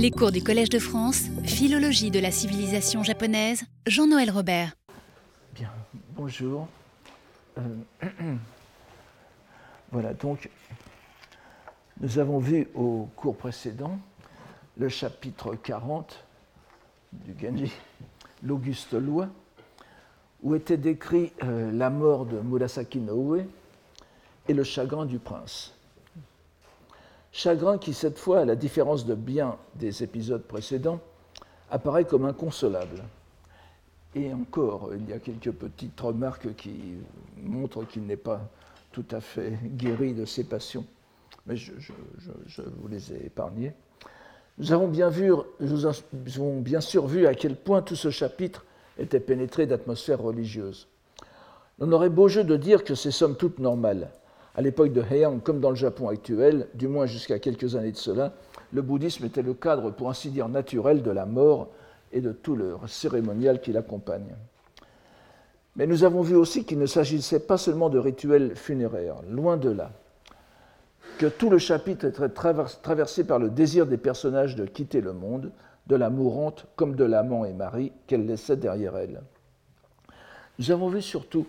Les cours du Collège de France, Philologie de la civilisation japonaise, Jean-Noël Robert. Bien, bonjour. Euh, voilà, donc, nous avons vu au cours précédent le chapitre 40 du Genji, l'Auguste Loi, où était décrit euh, la mort de Murasaki Noue et le chagrin du prince. Chagrin qui, cette fois, à la différence de bien des épisodes précédents, apparaît comme inconsolable. Et encore, il y a quelques petites remarques qui montrent qu'il n'est pas tout à fait guéri de ses passions, mais je, vous les ai épargnées. Nous avons, bien vu, nous avons bien sûr vu à quel point tout ce chapitre était pénétré d'atmosphère religieuse. On aurait beau jeu de dire que c'est somme toute normal, à l'époque de Heian, comme dans le Japon actuel, du moins jusqu'à quelques années de cela, le bouddhisme était le cadre, pour ainsi dire, naturel de la mort et de tout le cérémonial qui l'accompagne. Mais nous avons vu aussi qu'il ne s'agissait pas seulement de rituels funéraires, loin de là, que tout le chapitre était traversé par le désir des personnages de quitter le monde, de la mourante comme de l'amant et mari qu'elle laissait derrière elle. Nous avons vu surtout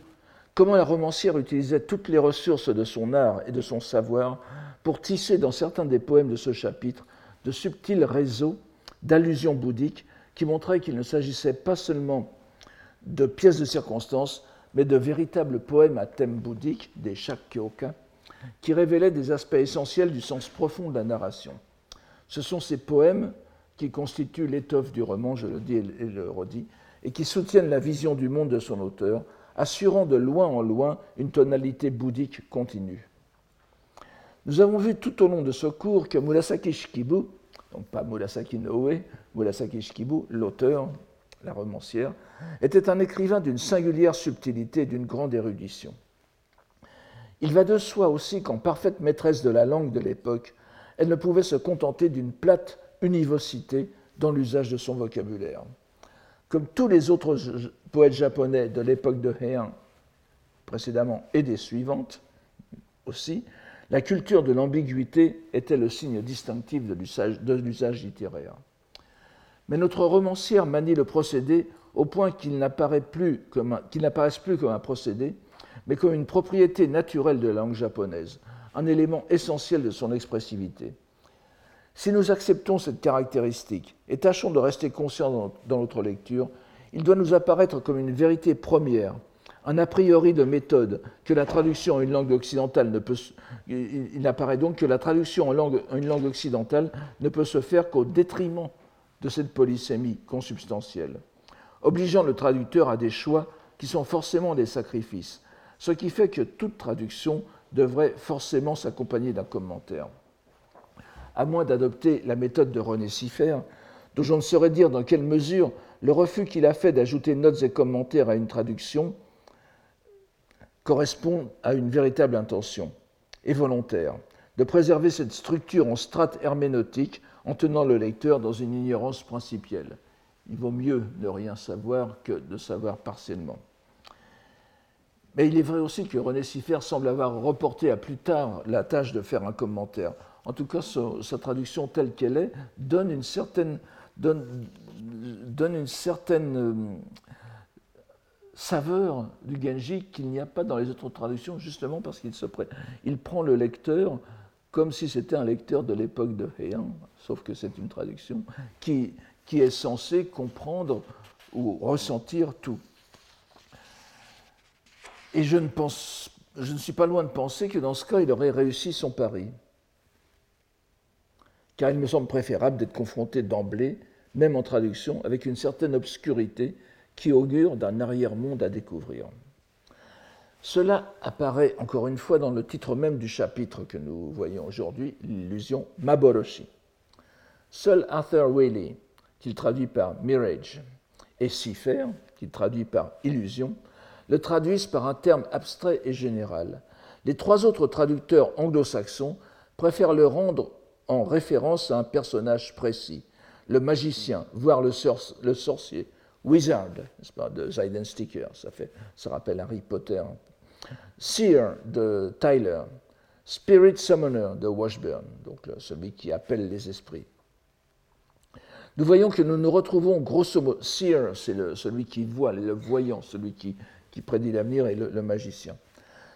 comment la romancière utilisait toutes les ressources de son art et de son savoir pour tisser dans certains des poèmes de ce chapitre de subtils réseaux d'allusions bouddhiques qui montraient qu'il ne s'agissait pas seulement de pièces de circonstances, mais de véritables poèmes à thème bouddhique, des Shakkyoka, qui révélaient des aspects essentiels du sens profond de la narration. Ce sont ces poèmes qui constituent l'étoffe du roman, je le dis et le redis, et qui soutiennent la vision du monde de son auteur, assurant de loin en loin une tonalité bouddhique continue. Nous avons vu tout au long de ce cours que Murasaki Shikibu, donc pas Murasaki Noe, Murasaki Shikibu, l'auteur, la romancière, était un écrivain d'une singulière subtilité et d'une grande érudition. Il va de soi aussi qu'en parfaite maîtresse de la langue de l'époque, elle ne pouvait se contenter d'une plate univocité dans l'usage de son vocabulaire. Comme tous les autres poètes japonais de l'époque de Heian précédemment et des suivantes aussi, la culture de l'ambiguïté était le signe distinctif de l'usage littéraire. Mais notre romancière manie le procédé au point qu'il n'apparaisse plus, plus comme un procédé, mais comme une propriété naturelle de la langue japonaise, un élément essentiel de son expressivité. Si nous acceptons cette caractéristique et tâchons de rester conscients dans notre lecture, il doit nous apparaître comme une vérité première, un a priori de méthode que la traduction en une langue occidentale ne peut. Il n'apparaît donc que la traduction en, une langue occidentale ne peut se faire qu'au détriment de cette polysémie consubstantielle, obligeant le traducteur à des choix qui sont forcément des sacrifices, ce qui fait que toute traduction devrait forcément s'accompagner d'un commentaire à moins d'adopter la méthode de René Siffer, dont je ne saurais dire dans quelle mesure le refus qu'il a fait d'ajouter notes et commentaires à une traduction correspond à une véritable intention, et volontaire, de préserver cette structure en strates herméneutiques en tenant le lecteur dans une ignorance principielle. Il vaut mieux ne rien savoir que de savoir partiellement. Mais il est vrai aussi que René Siffer semble avoir reporté à plus tard la tâche de faire un commentaire en tout cas sa, traduction telle qu'elle est, donne une certaine, donne, une certaine euh, saveur du Genji qu'il n'y a pas dans les autres traductions, justement parce qu'il se il prend le lecteur comme si c'était un lecteur de l'époque de Heian, sauf que c'est une traduction qui, qui est censée comprendre ou ressentir tout. Et je ne, pense, je ne suis pas loin de penser que dans ce cas, il aurait réussi son pari car il me semble préférable d'être confronté d'emblée, même en traduction, avec une certaine obscurité qui augure d'un arrière-monde à découvrir. Cela apparaît encore une fois dans le titre même du chapitre que nous voyons aujourd'hui, l'illusion Maboroshi. Seul Arthur Whaley, qu'il traduit par Mirage, et Cipher, qu'il traduit par illusion, le traduisent par un terme abstrait et général. Les trois autres traducteurs anglo-saxons préfèrent le rendre en référence à un personnage précis, le magicien, voire le, sorcier, Wizard, de Sticker, ça, fait, ça rappelle Harry Potter. Seer de Tyler, Spirit Summoner de Washburn, donc celui qui appelle les esprits. Nous voyons que nous nous retrouvons grosso modo, seer, c'est celui qui voit, le voyant, celui qui, prédit l'avenir et le, magicien.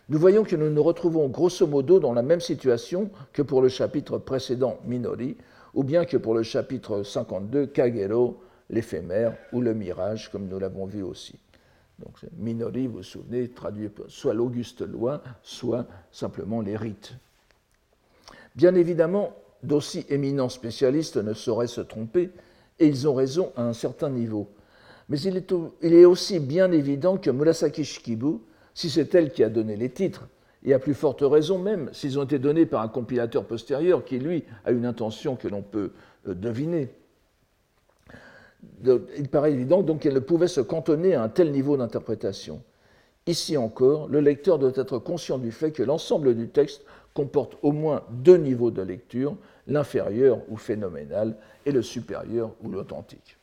Nous voyons que nous nous retrouvons grosso modo dans la même situation que pour le chapitre précédent Minori, ou bien que pour le chapitre 52 Kagero, l'éphémère ou le mirage, comme nous l'avons vu aussi. Donc Minori, vous souvenez, traduit soit l'auguste loi, soit simplement les rites. Bien évidemment, d'aussi éminents spécialistes ne sauraient se tromper, et ils ont raison à un certain niveau. Mais il est, il est aussi bien évident que Murasaki Shikibu, si c'est elle qui a donné les titres, et à plus forte raison même s'ils ont été donnés par un compilateur postérieur qui, lui, a une intention que l'on peut euh, deviner, il paraît évident donc qu'elle ne pouvait se cantonner à un tel niveau d'interprétation. Ici encore, le lecteur doit être conscient du fait que l'ensemble du texte comporte au moins deux niveaux de lecture, l'inférieur ou phénoménal et le supérieur ou l'authentique.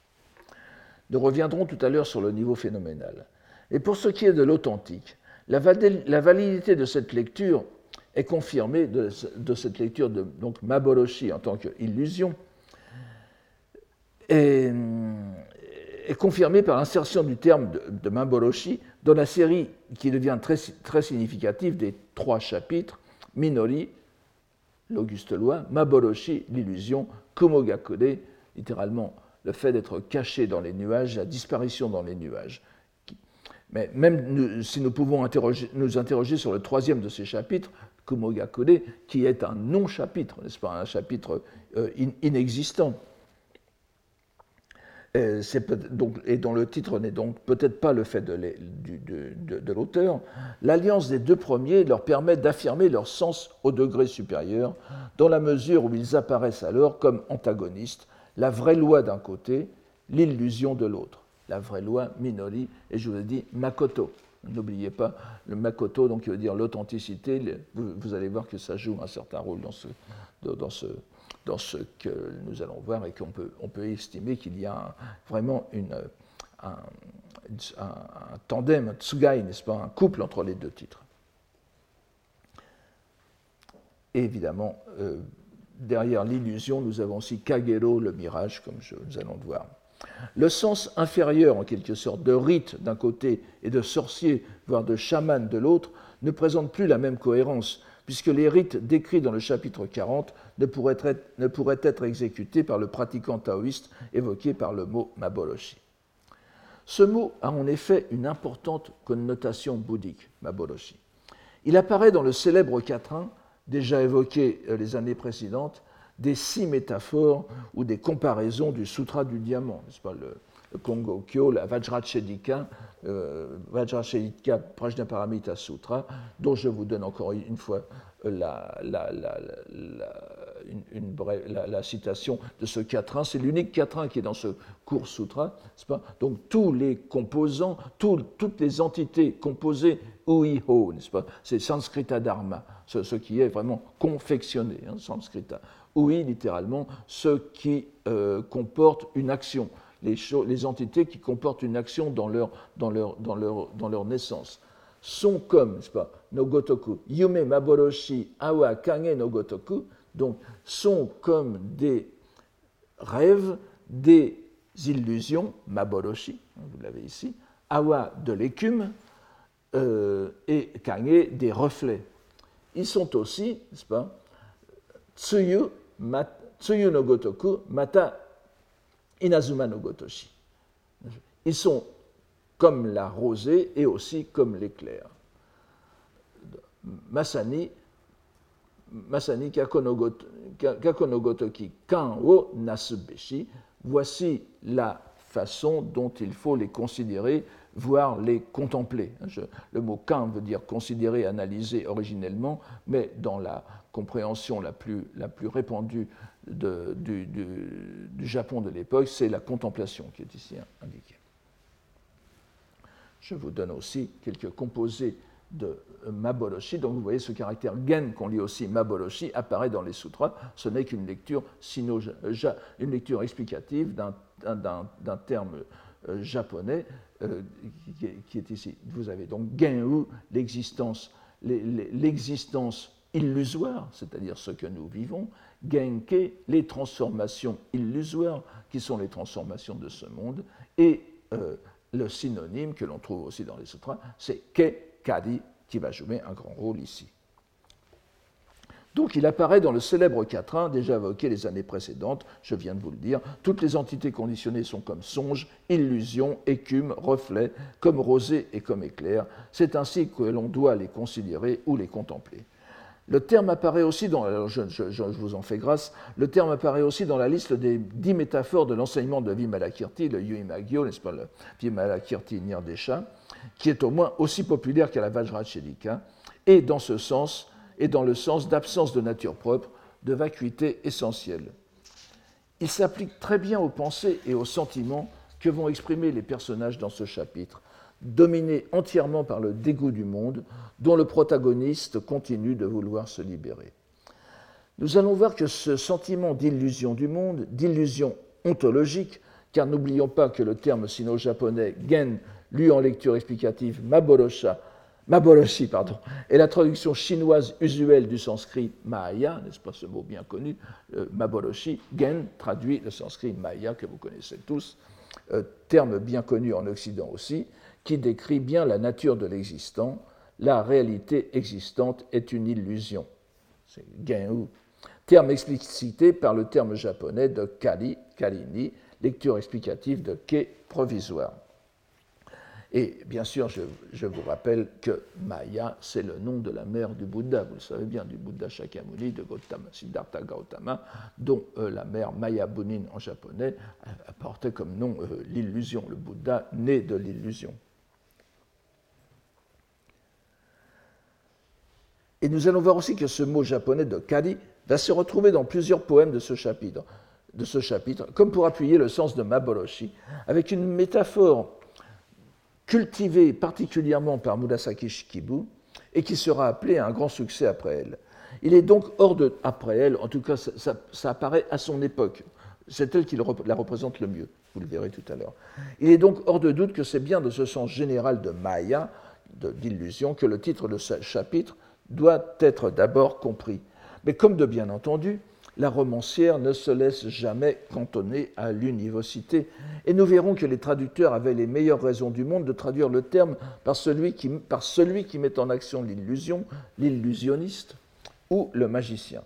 Nous reviendrons tout à l'heure sur le niveau phénoménal. Et pour ce qui est de l'authentique, la, validité de cette lecture est confirmée de, cette lecture de donc Maboroshi en tant qu'illusion est, confirmée par l'insertion du terme de, Maboroshi dans la série qui devient très, très significative des trois chapitres Minori, l'Auguste Loi, Maboroshi, l'illusion, Kumogakure, littéralement le fait d'être caché dans les nuages, la disparition dans les nuages. Mais même si nous pouvons nous interroger sur le troisième de ces chapitres, Kumogakure, qui est un non-chapitre, n'est-ce pas, un chapitre euh, inexistant, et, dont le titre n'est donc peut-être pas le fait de l'auteur, l'alliance des deux premiers leur permet d'affirmer leur sens au degré supérieur, dans la mesure où ils apparaissent alors comme antagonistes, la vraie loi d'un côté, l'illusion de l'autre. La vraie loi Minori, et je vous ai dit Makoto. N'oubliez pas le Makoto, donc qui veut dire l'authenticité. Vous, allez voir que ça joue un certain rôle dans ce, dans ce, dans ce que nous allons voir et qu'on peut, on peut estimer qu'il y a vraiment une, un, tandem, un tsugai, n'est-ce pas, un couple entre les deux titres. Évidemment, euh, derrière l'illusion, nous avons aussi Kagero, le mirage, comme nous allons le voir. Le sens inférieur, en quelque sorte, de rite d'un côté et de sorcier, voire de chaman de l'autre, ne présente plus la même cohérence, puisque les rites décrits dans le chapitre 40 ne pourraient, être, exécutés par le pratiquant taoïste évoqué par le mot Maboloshi. Ce mot a en effet une importante connotation bouddhique, Maboloshi. Il apparaît dans le célèbre quatrain, déjà évoqué euh, les années précédentes, des six métaphores ou des comparaisons du Sutra du diamant, n'est-ce pas, le, Kongo Kyo, la Vajrachedika, euh, Vajrachedika Prajnaparamita Sutra, dont je vous donne encore une fois la, la, une, la, citation de ce quatrain. C'est l'unique quatrain qui est dans ce court sutra. Pas? Donc tous les composants, toutes les entités composées uiho, n'est-ce C'est sanskrita dharma, ce, qui est vraiment confectionné, hein, sanskrita. Ui, littéralement, ce qui euh, comporte une action les, entités qui comportent une action dans leur, naissance sont comme, n'est-ce pas, Nogotoku, Yume Maboroshi Awa Kange Nogotoku, donc sont comme des rêves, des illusions, Maboroshi, hein, vous l'avez ici, Awa de l'écume euh, et Kange des reflets. Ils sont aussi, n'est-ce pas, Tsuyu, tsuyu no Gotoku, Mata Inazuma no Gotoshi. Ils sont comme la rosée et aussi comme l'éclair. Masani, Masani kakonogotoki kan o nasubeshi, voici la façon dont il faut les considérer, voire les contempler. le mot kan veut dire considérer, analyser originellement, mais dans la compréhension la plus, répandue du, Japon de l'époque, c'est la contemplation qui est ici indiquée. Je vous donne aussi quelques composés de Maboroshi. Donc vous voyez ce caractère gen qu'on lit aussi Maboroshi apparaît dans les sutras. Ce n'est qu'une lecture, une lecture explicative d'un terme euh, japonais euh, qui, est, ici. Vous avez donc Gen-u, l'existence illusoire, c'est-à-dire ce que nous vivons, Genke, les transformations illusoires, qui sont les transformations de ce monde, et euh, le synonyme que l'on trouve aussi dans les sutras, c'est Ke Kadi, qui va jouer un grand rôle ici. Donc il apparaît dans le célèbre quatrain, déjà évoqué les années précédentes, je viens de vous le dire, toutes les entités conditionnées sont comme songes, illusions, écumes, reflets, comme rosée et comme éclair. C'est ainsi que l'on doit les considérer ou les contempler. Le terme apparaît aussi dans, je, vous en fais grâce, le terme apparaît aussi dans la liste des dix métaphores de l'enseignement de Vimalakirti, le Yuimagyo, n'est-ce pas, le Vimalakirti Nirdesha, qui est au moins aussi populaire qu'à la Vajrachedika, et dans ce sens, et dans le sens d'absence de nature propre, de vacuité essentielle. Il s'applique très bien aux pensées et aux sentiments que vont exprimer les personnages dans ce chapitre, dominés entièrement par le dégoût du monde, dont le protagoniste continue de vouloir se libérer. Nous allons voir que ce sentiment d'illusion du monde, d'illusion ontologique, car n'oublions pas que le terme sino-japonais gen, lu en lecture explicative maborosha, Maboroshi, pardon, est la traduction chinoise usuelle du sanskrit Maya, n'est-ce pas ce mot bien connu euh, Maboroshi, Gen traduit le sanskrit Maya que vous connaissez tous, euh, terme bien connu en Occident aussi, qui décrit bien la nature de l'existant. La réalité existante est une illusion. C'est Gen-u. Terme explicité par le terme japonais de Kali, Kalini, lecture explicative de Ke provisoire. Et bien sûr, je, vous rappelle que Maya, c'est le nom de la mère du Bouddha, vous le savez bien, du Bouddha Shakyamuni, de Gautama, Siddhartha Gautama, dont euh, la mère Maya Bunin en japonais apportait comme nom euh, l'illusion, le Bouddha né de l'illusion. Et nous allons voir aussi que ce mot japonais de kari va se retrouver dans plusieurs poèmes de ce chapitre, de ce chapitre comme pour appuyer le sens de Maboroshi, avec une métaphore cultivée particulièrement par Murasaki Shikibu et qui sera appelée à un grand succès après elle. Il est donc hors de. après elle, en tout cas, ça, apparaît à son époque. C'est elle qui la représente le mieux, vous le verrez tout à l'heure. Il est donc hors de doute que c'est bien de ce sens général de Maya, d'illusion, que le titre de ce chapitre doit être d'abord compris. Mais comme de bien entendu, la romancière ne se laisse jamais cantonner à l'univocité. Et nous verrons que les traducteurs avaient les meilleures raisons du monde de traduire le terme par celui qui, par celui qui met en action l'illusion, l'illusionniste ou le magicien.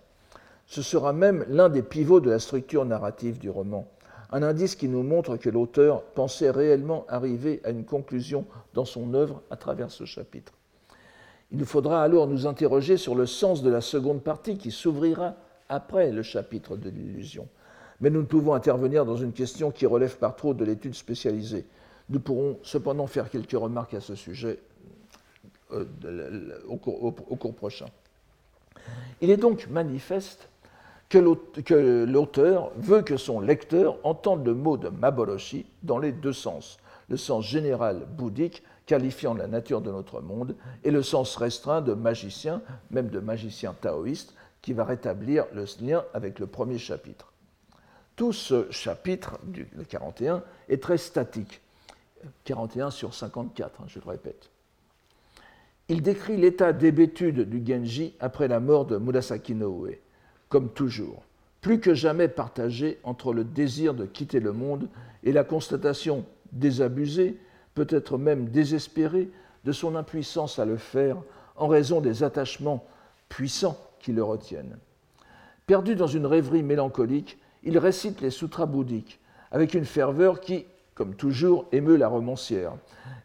Ce sera même l'un des pivots de la structure narrative du roman, un indice qui nous montre que l'auteur pensait réellement arriver à une conclusion dans son œuvre à travers ce chapitre. Il nous faudra alors nous interroger sur le sens de la seconde partie qui s'ouvrira après le chapitre de l'illusion. Mais nous ne pouvons intervenir dans une question qui relève par trop de l'étude spécialisée. Nous pourrons cependant faire quelques remarques à ce sujet euh, au, cours, prochain. Il est donc manifeste que l'auteur veut que son lecteur entende le mot de Maboroshi dans les deux sens, le sens général bouddhique qualifiant la nature de notre monde et le sens restreint de magicien, même de magicien taoïste, qui va rétablir le lien avec le premier chapitre. Tout ce chapitre, le 41, est très statique. 41 sur 54, hein, je le répète. Il décrit l'état d'hébétude du Genji après la mort de Murasaki Noe, comme toujours, plus que jamais partagé entre le désir de quitter le monde et la constatation désabusée, peut-être même désespérée, de son impuissance à le faire en raison des attachements puissants le retiennent. Perdu dans une rêverie mélancolique, il récite les sutras bouddhiques avec une ferveur qui, comme toujours, émeut la romancière.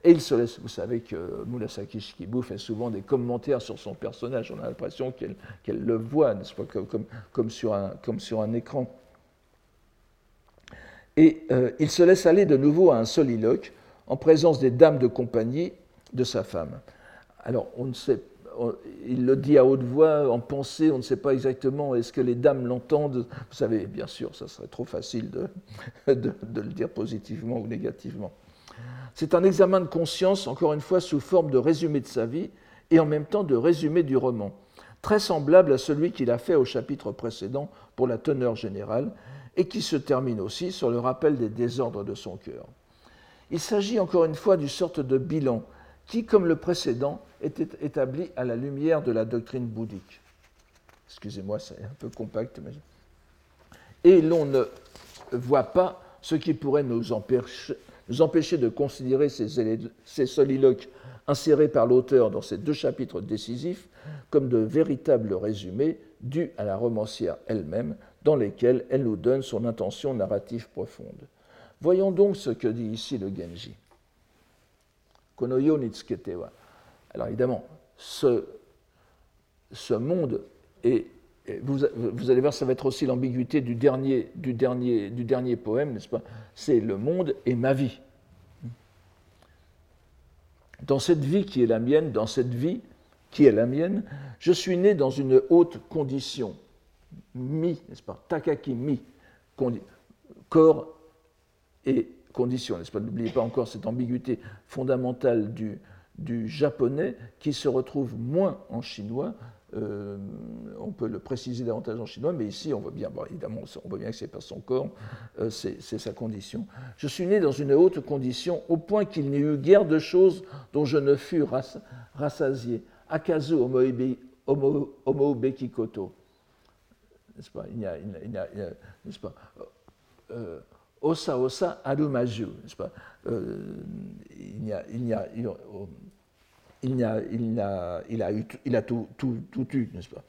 Et il se laisse, vous savez que Murasaki Shikibu fait souvent des commentaires sur son personnage, on a l'impression qu'elle le voit, n'est-ce pas, comme, comme, sur un, comme sur un écran. Et euh, il se laisse aller de nouveau à un soliloque en présence des dames de compagnie de sa femme. Alors, on ne sait il le dit à haute voix, en pensée, on ne sait pas exactement, est-ce que les dames l'entendent Vous savez, bien sûr, ça serait trop facile de, de, le dire positivement ou négativement. C'est un examen de conscience, encore une fois, sous forme de résumé de sa vie et en même temps de résumé du roman, très semblable à celui qu'il a fait au chapitre précédent pour la teneur générale et qui se termine aussi sur le rappel des désordres de son cœur. Il s'agit encore une fois d'une sorte de bilan qui, comme le précédent, était établi à la lumière de la doctrine bouddhique. Excusez-moi, c'est un peu compact, mais et l'on ne voit pas ce qui pourrait nous empêcher, nous empêcher de considérer ces, soliloques insérés par l'auteur dans ces deux chapitres décisifs comme de véritables résumés dus à la romancière elle-même, dans lesquels elle nous donne son intention narrative profonde. Voyons donc ce que dit ici le Genji. Alors évidemment, ce, ce monde est vous, allez voir, ça va être aussi l'ambiguïté du dernier, du, dernier, du dernier poème, n'est-ce pas? C'est le monde et ma vie. Dans cette vie qui est la mienne, dans cette vie qui est la mienne, je suis né dans une haute condition. Mi, n'est-ce pas? Takaki mi, corps et condition, n'est-ce pas? N'oubliez pas encore cette ambiguïté fondamentale du, du japonais qui se retrouve moins en chinois euh, on peut le préciser davantage en chinois, mais ici, on voit bien, évidemment, on voit bien que c'est pas son corps, euh, c'est sa condition. Je suis né dans une haute condition, au point qu'il n'y eut guère de choses dont je ne fus rassasié. Akazu homo bekikoto. N'est-ce pas? Il n'y a, n'est-ce pas? Euh, Osa osa arumaju, n'est-ce pas? Il a, tout, tout, tout eu, n'est-ce pas?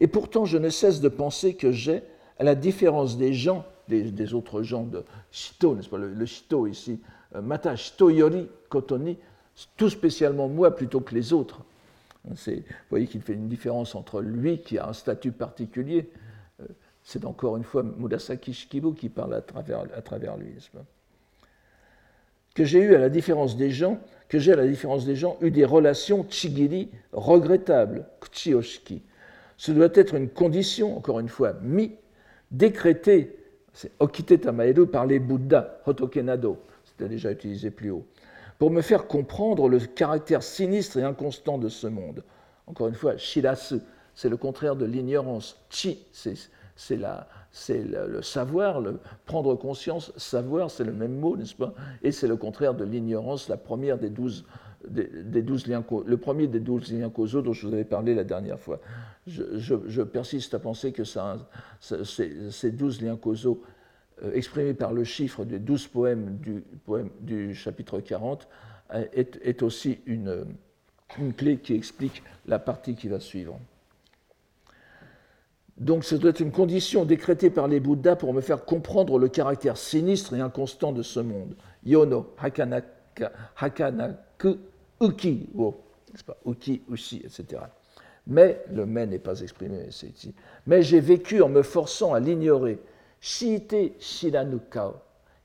Et pourtant, je ne cesse de penser que j'ai, à la différence des gens, des, autres gens de Shito, n'est-ce pas? Le, Shito ici, euh, Mata Shito Yori Kotoni, tout spécialement moi plutôt que les autres. Vous voyez qu'il fait une différence entre lui qui a un statut particulier. C'est encore une fois Murasaki Shikibu qui parle à travers, à travers lui, Que j'ai eu, à la différence des gens, que j'ai, à la différence des gens, eu des relations chigiri regrettables, kchioshiki. Ce doit être une condition, encore une fois, mi, décrétée, c'est okite tamaeru par les Bouddhas, hotokenado, c'était déjà utilisé plus haut, pour me faire comprendre le caractère sinistre et inconstant de ce monde. Encore une fois, shirasu, c'est le contraire de l'ignorance. Chi, c'est c'est le, savoir, le prendre conscience, savoir, c'est le même mot, n'est-ce pas? Et c'est le contraire de l'ignorance, la première des douze, des, douze liens, le premier des douze liens causaux dont je vous avais parlé la dernière fois. Je, persiste à penser que ça, ces douze liens causaux euh, exprimés par le chiffre des douze poèmes du, chapitre 40 euh, est, est aussi une, une clé qui explique la partie qui va suivre. Donc ce doit être une condition décrétée par les Bouddhas pour me faire comprendre le caractère sinistre et inconstant de ce monde. Yono, hakanaku, uki, pas, uki, etc. Mais, le mais n'est pas exprimé c'est ici. Mais j'ai vécu en me forçant à l'ignorer. Shiite shiranukao.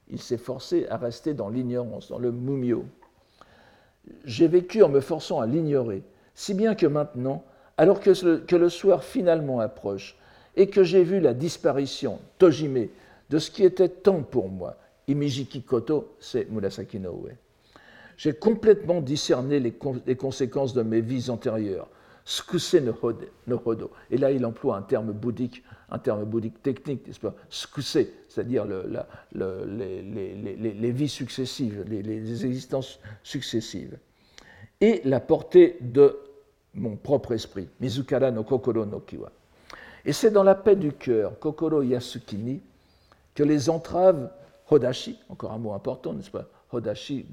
Il s'est forcé à rester dans l'ignorance, dans le mumio. J'ai vécu en me forçant à l'ignorer, si bien que maintenant, alors que le soir finalement approche, et que j'ai vu la disparition, Tojime, de ce qui était tant pour moi. Imijiki Koto, c'est Murasaki no J'ai complètement discerné les, conséquences de mes vies antérieures. Skuse no, hodo. Et là, il emploie un terme bouddhique, un terme bouddhique technique, Skuse, c'est-à-dire les, vies successives, les, existences successives. Et la portée de mon propre esprit, Mizukara no Kokoro no Kiwa. Et c'est dans la paix du cœur, Kokoro Yasukini, que les entraves Hodashi, encore un mot important, n'est-ce pas Hodashi,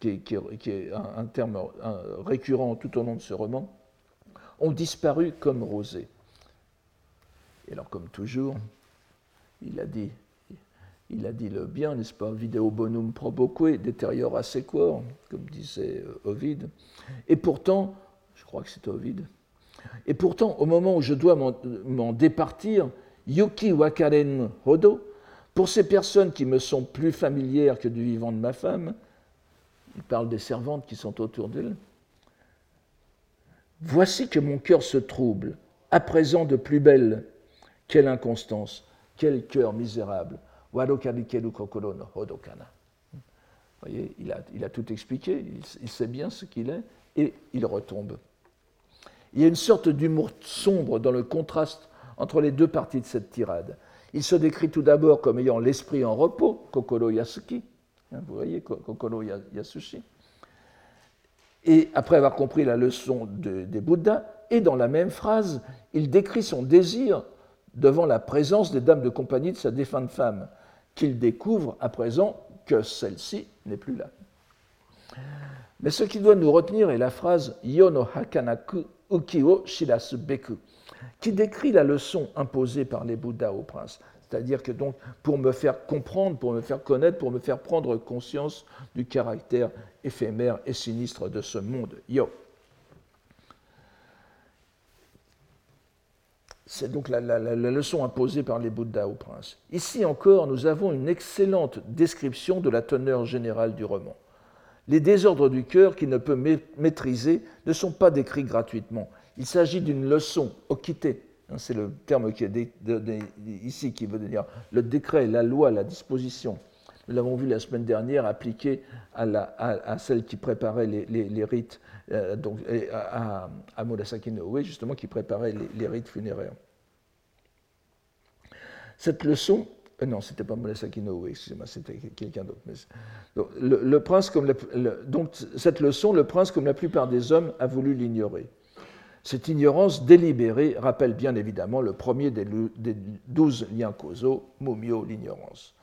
qui, est un, terme récurrent tout au long de ce roman, ont disparu comme rosées. Et alors, comme toujours, il a dit, il a dit le bien, n'est-ce pas Video bonum proboque, détériora sequor, comme disait euh, Ovide. Et pourtant, je crois que c'est Ovide, et pourtant, au moment où je dois m'en départir, Yuki Wakaren Hodo, pour ces personnes qui me sont plus familières que du vivant de ma femme, il parle des servantes qui sont autour d'elle, voici que mon cœur se trouble, à présent de plus belle. Quelle inconstance, quel cœur misérable. Vous voyez, il a tout expliqué, il sait bien ce qu'il est, et il retombe. Il y a une sorte d'humour sombre dans le contraste entre les deux parties de cette tirade. Il se décrit tout d'abord comme ayant l'esprit en repos, Kokoro Yasuki, hein, vous voyez, Kokoro Yasushi, et après avoir compris la leçon des Bouddhas, et dans la même phrase, il décrit son désir devant la présence des dames de compagnie de sa défunte femme, qu'il découvre à présent que celle-ci n'est plus là. Mais ce qui doit nous retenir est la phrase Yono Hakanaku Ukiyo Shirasu Beku, qui décrit la leçon imposée par les Bouddhas au prince. C'est-à-dire que donc, pour me faire comprendre, pour me faire connaître, pour me faire prendre conscience du caractère éphémère et sinistre de ce monde. Yo. C'est donc la, leçon imposée par les Bouddhas au prince. Ici encore, nous avons une excellente description de la teneur générale du roman. Les désordres du cœur qu'il ne peut maîtriser ne sont pas décrits gratuitement. Il s'agit d'une leçon, okite, hein, c'est le terme qui est ici qui veut dire le décret, la loi, la disposition. Nous l'avons vu la semaine dernière appliqué à, celle qui préparait les, rites, euh, donc, à, à Murasaki justement, qui préparait les rites funéraires. Cette leçon non, c'était pas Murasaki no excusez-moi, c'était quelqu'un d'autre. Donc, le, prince, donc, cette leçon, le prince, comme la plupart des hommes, a voulu l'ignorer. Cette ignorance délibérée rappelle bien évidemment le premier des, douze liens causaux, Mumio, l'ignorance.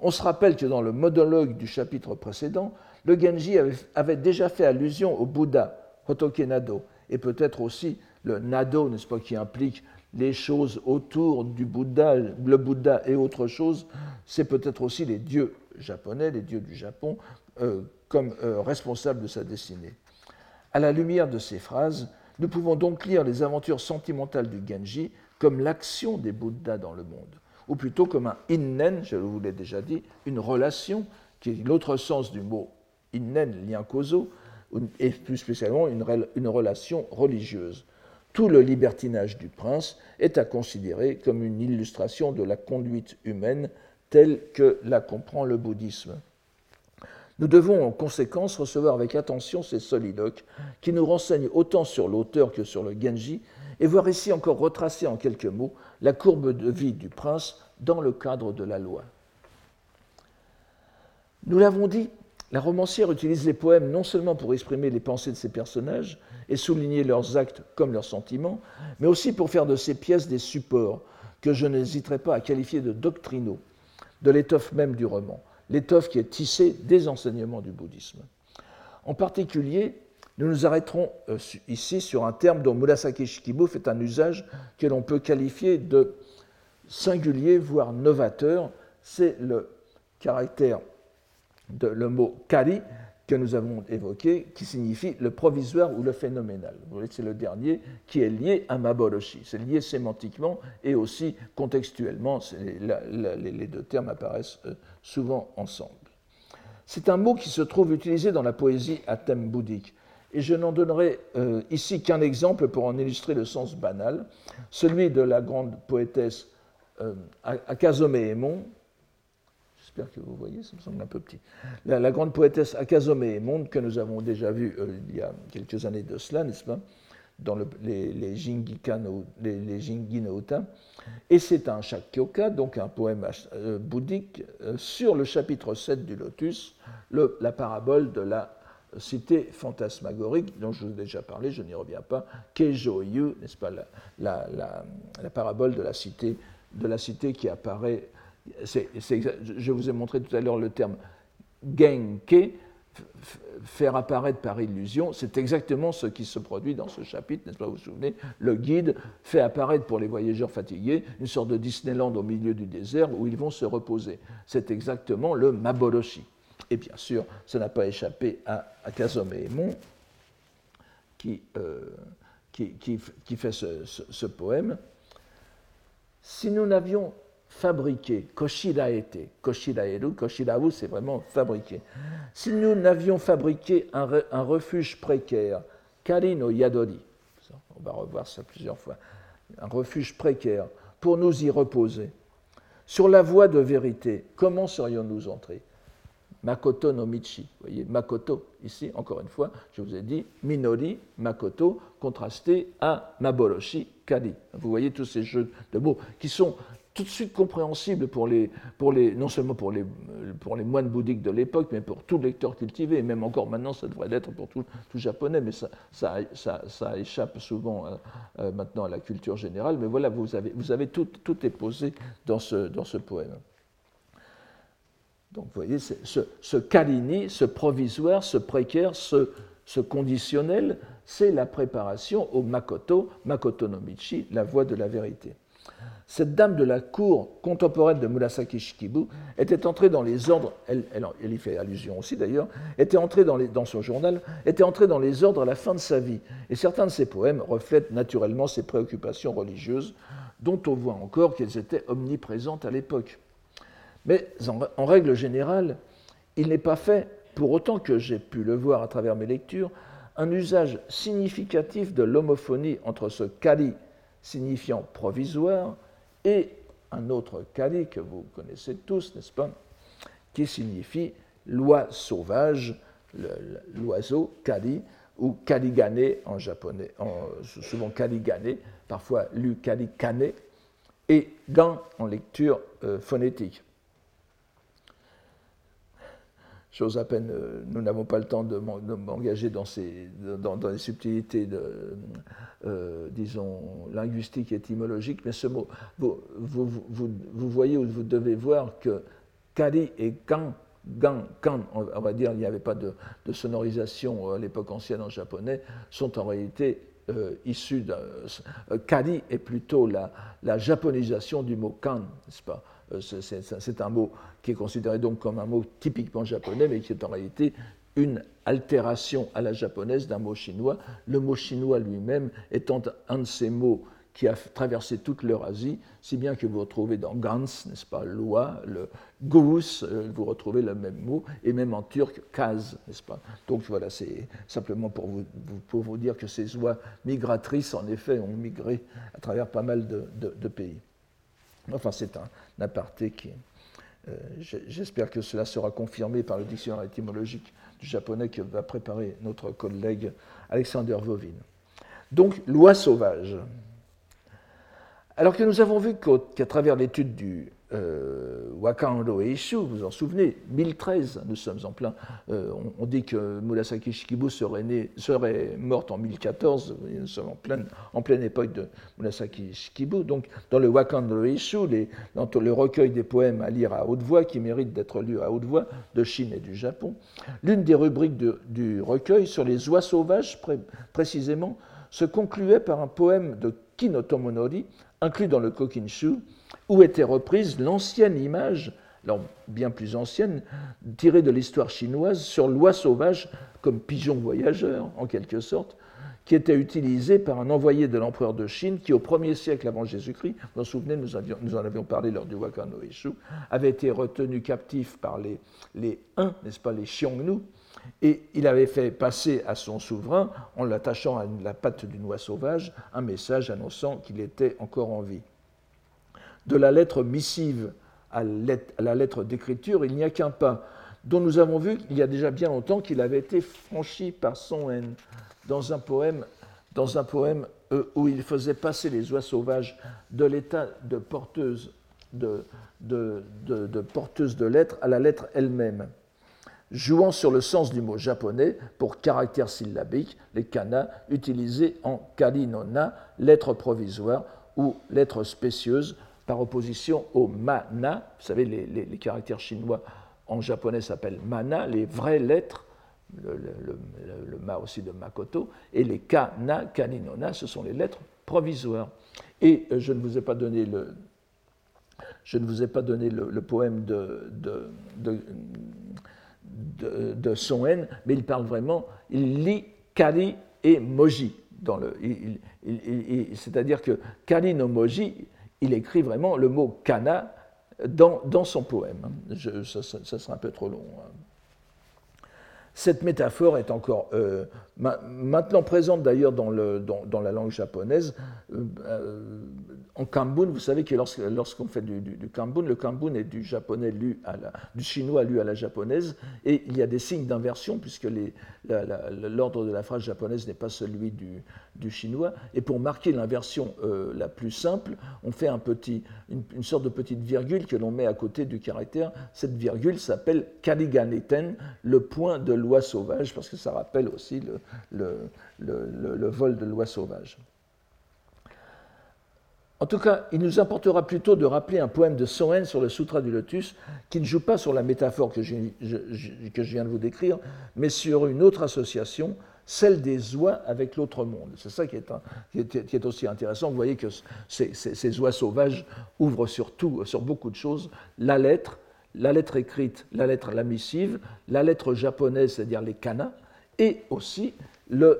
On se rappelle que dans le monologue du chapitre précédent, le Genji avait, avait déjà fait allusion au Bouddha, Hotoke Nado, et peut-être aussi le Nado, n'est-ce pas, qui implique les choses autour du Bouddha, le Bouddha et autre chose, c'est peut-être aussi les dieux japonais, les dieux du Japon, euh, comme euh, responsables de sa destinée. À la lumière de ces phrases, nous pouvons donc lire les aventures sentimentales du Genji comme l'action des Bouddhas dans le monde, ou plutôt comme un innen, je vous l'ai déjà dit, une relation, qui est l'autre sens du mot innen, lien causaux, et plus spécialement une, une relation religieuse tout le libertinage du prince est à considérer comme une illustration de la conduite humaine telle que la comprend le bouddhisme. Nous devons en conséquence recevoir avec attention ces soliloques qui nous renseignent autant sur l'auteur que sur le Genji et voir ici encore retracer en quelques mots la courbe de vie du prince dans le cadre de la loi. Nous l'avons dit, la romancière utilise les poèmes non seulement pour exprimer les pensées de ses personnages et souligner leurs actes comme leurs sentiments, mais aussi pour faire de ces pièces des supports que je n'hésiterai pas à qualifier de doctrinaux, de l'étoffe même du roman, l'étoffe qui est tissée des enseignements du bouddhisme. En particulier, nous nous arrêterons euh, ici sur un terme dont Murasaki Shikibu fait un usage que l'on peut qualifier de singulier, voire novateur, c'est le caractère le mot kari que nous avons évoqué, qui signifie le provisoire ou le phénoménal. C'est le dernier qui est lié à Maboroshi. C'est lié sémantiquement et aussi contextuellement. les deux termes apparaissent euh, souvent ensemble. C'est un mot qui se trouve utilisé dans la poésie à thème bouddhique. Et je n'en donnerai euh, ici qu'un exemple pour en illustrer le sens banal, celui de la grande poétesse euh, Akazome J'espère que vous voyez, ça me semble un peu petit. La, grande poétesse Akazome Monde, que nous avons déjà vue euh, il y a quelques années de cela, n'est-ce pas, dans le, les, les, les, les Et c'est un Shakyoka, donc un poème euh, bouddhique, euh, sur le chapitre 7 du Lotus, la parabole de la cité fantasmagorique, dont je vous ai déjà parlé, je n'y reviens pas, Keijo-yu, n'est-ce pas, la, la, la, parabole de la cité, de la cité qui apparaît je vous ai montré tout à l'heure le terme genke, faire apparaître par illusion, c'est exactement ce qui se produit dans ce chapitre, n'est-ce pas, vous vous souvenez? Le guide fait apparaître pour les voyageurs fatigués une sorte de Disneyland au milieu du désert où ils vont se reposer. C'est exactement le Maboroshi. Et bien sûr, ça n'a pas échappé à, Emon, qui, euh, qui, qui, fait ce, ce poème. Si nous n'avions fabriqué, koshiraete, koshiraeru, koshirawu, c'est vraiment fabriqué. Si nous n'avions fabriqué un, refuge précaire, kari no yadori, on va revoir ça plusieurs fois, un refuge précaire, pour nous y reposer, sur la voie de vérité, comment serions-nous entrés? Makoto no Michi. Vous voyez, Makoto, ici, encore une fois, je vous ai dit Minori, Makoto, contrasté à Maboroshi, Kari. Vous voyez tous ces jeux de mots qui sont tout de suite compréhensible pour les, pour les, non seulement pour les, pour les moines bouddhiques de l'époque, mais pour tout lecteur cultivé, et même encore maintenant, ça devrait l'être pour tout, tout, japonais, mais ça, ça, ça, échappe souvent euh, euh, maintenant à la culture générale. Mais voilà, vous avez, vous avez tout, tout est posé dans ce, dans ce poème. Donc vous voyez, ce, ce kalini, ce provisoire, ce précaire, ce, ce conditionnel, c'est la préparation au Makoto, Makoto no Michi, la voie de la vérité. Cette dame de la cour contemporaine de Murasaki Shikibu était entrée dans les ordres, elle, y fait allusion aussi d'ailleurs, était entrée dans, son journal, était entrée dans les ordres à la fin de sa vie. Et certains de ses poèmes reflètent naturellement ses préoccupations religieuses, dont on voit encore qu'elles étaient omniprésentes à l'époque. Mais en règle générale, il n'est pas fait, pour autant que j'ai pu le voir à travers mes lectures, un usage significatif de l'homophonie entre ce kali signifiant provisoire et un autre kali que vous connaissez tous, n'est-ce pas, qui signifie loi sauvage, l'oiseau kali, ou kaligane en japonais, souvent kaligane, parfois lu kalikane, et gan en lecture euh, phonétique chose à peine, euh, nous n'avons pas le temps de m'engager dans, dans, les subtilités, de, euh, disons, linguistiques et étymologiques, mais ce mot, vous, vous, vous, vous, voyez ou vous devez voir que kari et kan, gan, kan, on va dire, il n'y avait pas de, sonorisation à l'époque ancienne en japonais, sont en réalité euh, issus de. kari est plutôt la, la japonisation du mot kan, n'est-ce pas? C'est un mot qui est considéré donc comme un mot typiquement japonais, mais qui est en réalité une altération à la japonaise d'un mot chinois, le mot chinois lui-même étant un de ces mots qui a traversé toute l'Eurasie, si bien que vous retrouvez dans Gans, n'est-ce pas, loi, le Gous, euh, vous retrouvez le même mot, et même en turc, kaz, n'est-ce pas. Donc voilà, c'est simplement pour vous, pour vous dire que ces oies migratrices, en effet, ont migré à travers pas mal de, pays. Enfin, c'est un aparté qui, j'espère que cela sera confirmé par le dictionnaire étymologique du japonais que va préparer notre collègue Alexander Vovin. Donc, loi sauvage. Alors que nous avons vu qu'à travers l'étude du euh, Wakando vous vous en souvenez, 1013, nous sommes en plein. Euh, on, dit que Murasaki Shikibu serait, morte en 1014, nous sommes en pleine, en pleine époque de Murasaki Shikibu. Donc, dans le Wakando les, dans le recueil des poèmes à lire à haute voix, qui méritent d'être lus à haute voix, de Chine et du Japon, l'une des rubriques du recueil sur les oies sauvages, précisément, se concluait par un poème de Kinotomonori, inclus dans le Kokinshu, où était reprise l'ancienne image, alors bien plus ancienne, tirée de l'histoire chinoise sur l'oie sauvage comme pigeon voyageur, en quelque sorte, qui était utilisée par un envoyé de l'empereur de Chine qui, au 1er siècle avant Jésus-Christ, vous vous souvenez, nous, nous, en avions parlé lors du Wakano Eshu, avait été retenu captif par les, les Huns, n'est-ce pas, les Xiongnu, et il avait fait passer à son souverain, en l'attachant à la patte d'une oie sauvage, un message annonçant qu'il était encore en vie de la lettre missive à la lettre d'écriture, il n'y a qu'un pas, dont nous avons vu il y a déjà bien longtemps qu'il avait été franchi par son haine dans un poème, dans un euh, où il faisait passer les oies sauvages de l'état de porteuse de, lettres à la lettre elle-même, jouant sur le sens du mot japonais pour caractère syllabique, les kana utilisés en kalinona, lettre provisoire ou lettre spécieuse par opposition au mana. Vous savez, les, caractères chinois en japonais s'appellent mana, les vraies lettres, le, ma aussi de Makoto, et les kana, kaninona, ce sont les lettres provisoires. Et euh, je ne vous ai pas donné le, je ne vous ai pas donné le, poème de, de, de, Son mais il parle vraiment, il lit Kali et Moji. C'est-à-dire que Kali no Moji, il écrit vraiment le mot kana dans, dans son poème. Je, ça, sera un peu trop long. Hein. Cette métaphore est encore euh, maintenant présente d'ailleurs dans, la langue japonaise, euh, en Kambun, vous savez que lorsqu'on fait du, du, Kambun, le Kambun est du japonais lu du chinois lu à la japonaise, et il y a des signes d'inversion puisque l'ordre de la phrase japonaise n'est pas celui du, chinois. Et pour marquer l'inversion euh, la plus simple, on fait une, sorte de petite virgule que l'on met à côté du caractère. Cette virgule s'appelle kariganeten, le point de loi sauvage, parce que ça rappelle aussi le, vol de loi sauvage. En tout cas, il nous importera plutôt de rappeler un poème de Soen sur le Sutra du Lotus, qui ne joue pas sur la métaphore que je, viens de vous décrire, mais sur une autre association, celle des oies avec l'autre monde. C'est ça qui est, aussi intéressant. Vous voyez que ces, oies sauvages ouvrent sur tout, sur beaucoup de choses. La lettre, la lettre écrite, la lettre la missive, la lettre japonaise, c'est-à-dire les kana, et aussi le,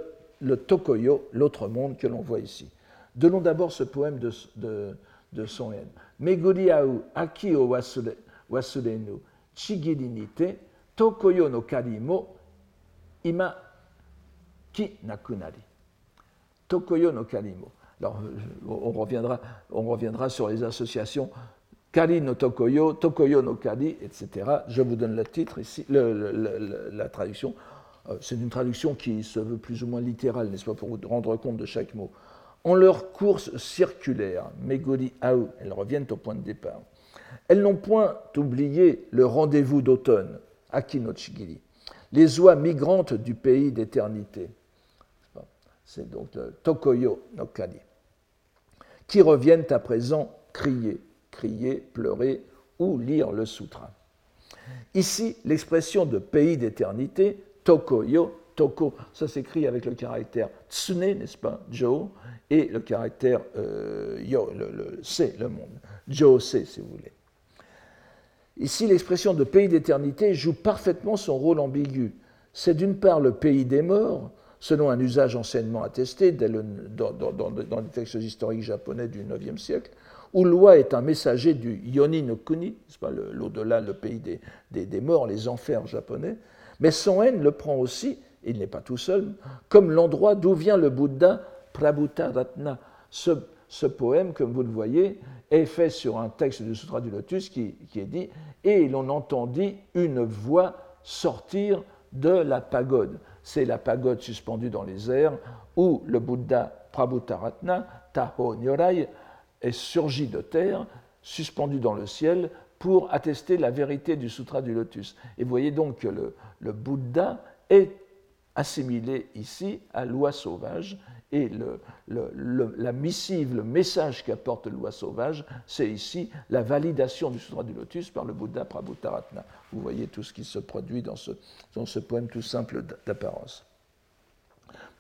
tokoyo, l'autre monde que l'on voit ici. Donnons d'abord ce poème de, Son Yen. Meguri au aki o wasurenu chigiri tokoyo no kari mo ima ki nakunari. Tokoyo no kari mo. Alors, on reviendra, on reviendra sur les associations Kari no Tokoyo, Tokoyo no Kari, etc. Je vous donne le titre ici, la traduction. Euh, c'est une traduction qui se veut plus ou moins littérale, n'est-ce pas, pour vous rendre compte de chaque mot en leur course circulaire, Megori Aou, elles reviennent au point de départ. Elles n'ont point oublié le rendez-vous d'automne, Akinochigiri, les oies migrantes du pays d'éternité. C'est donc le Tokoyo no Kari, qui reviennent à présent crier, crier, pleurer ou lire le sutra. Ici, l'expression de pays d'éternité, Tokoyo, Toko, ça s'écrit avec le caractère tsune, n'est-ce pas, Jo, et le caractère euh, Yo, le, C, le monde. Jo, C, si vous voulez. Ici, l'expression de pays d'éternité joue parfaitement son rôle ambigu. C'est d'une part le pays des morts, selon un usage anciennement attesté dans, les textes historiques japonais du IXe siècle, l'Oie est un messager du Yoni no Kuni, l'au-delà, le pays des, des, morts, les enfers japonais, mais son haine le prend aussi il n'est pas tout seul, comme l'endroit d'où vient le Bouddha Prabhutaratna. Ce, ce poème, comme vous le voyez, est fait sur un texte du Sutra du Lotus qui, est dit Et l'on entendit une voix sortir de la pagode. C'est la pagode suspendue dans les airs où le Bouddha Prabhutaratna, Taho Nyorai, est surgi de terre, suspendu dans le ciel, pour attester la vérité du Sutra du Lotus. Et vous voyez donc que le, le Bouddha est assimilé ici à loi sauvage. Et la missive, le message qu'apporte loi sauvage, c'est ici la validation du Sutra du Lotus par le Bouddha Prabhutaratna. Vous voyez tout ce qui se produit dans ce, dans ce poème tout simple d'apparence.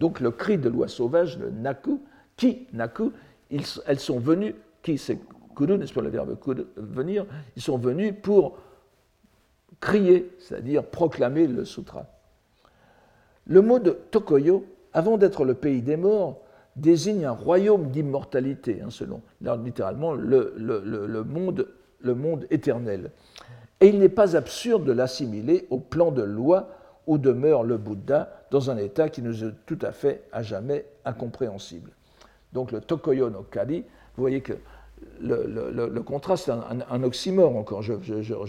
Donc le cri de loi sauvage, le naku, qui naku, elles sont venues, qui c'est kuru, n'est-ce pas le verbe venir, ils sont venus pour crier, c'est-à-dire proclamer le sutra. Le mot de Tokoyo, avant d'être le pays des morts, désigne un royaume d'immortalité, hein, selon, littéralement, le, monde, le monde éternel. Et il n'est pas absurde de l'assimiler au plan de loi où demeure le Bouddha dans un état qui nous est tout à fait à jamais incompréhensible. Donc le Tokoyo no Kari, vous voyez que le, contraste est un, oxymore encore, je,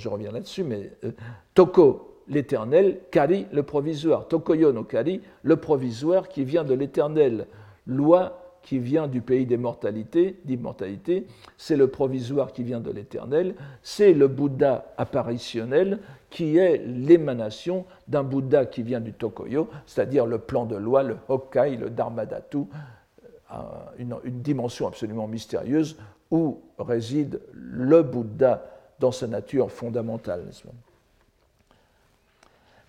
reviens là-dessus, mais euh, Toko l'éternel, Kari, le provisoire, Tokoyo no Kari, le provisoire qui vient de l'éternel, loi qui vient du pays d'immortalité, c'est le provisoire qui vient de l'éternel, c'est le Bouddha apparitionnel qui est l'émanation d'un Bouddha qui vient du Tokoyo, c'est-à-dire le plan de loi, le Hokkai, le Dharmadhatu, une, une dimension absolument mystérieuse où réside le Bouddha dans sa nature fondamentale.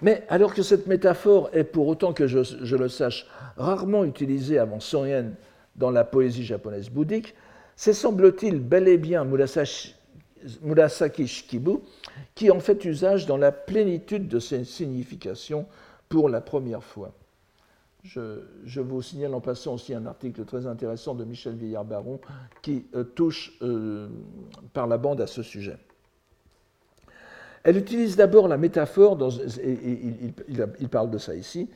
Mais alors que cette métaphore est, pour autant que je, le sache, rarement utilisée avant Yen dans la poésie japonaise bouddhique, c'est semble-t-il bel et bien Murasaki Shikibu qui en fait usage dans la plénitude de ses significations pour la première fois. Je, vous signale en passant aussi un article très intéressant de Michel Villard-Baron qui euh, touche euh, par la bande à ce sujet. Elle utilise d'abord la métaphore, il, parle de ça ici,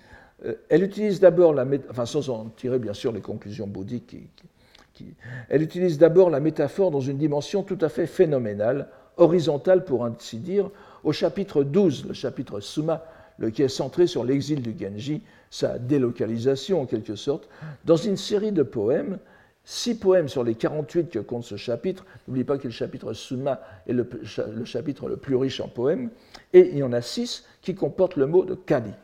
euh, elle utilise d'abord la enfin sans en tirer bien sûr les conclusions bouddhiques Elle utilise d'abord la métaphore dans une dimension tout à fait phénoménale, horizontale pour ainsi dire, au chapitre 12, le chapitre Suma, qui est centré sur l'exil du Genji, sa délocalisation en quelque sorte, dans une série de poèmes, six poèmes sur les 48 que compte ce chapitre. N'oubliez pas que le chapitre Suma est le, chapitre le plus riche en poèmes, et il y en a six qui comportent le mot de Kali.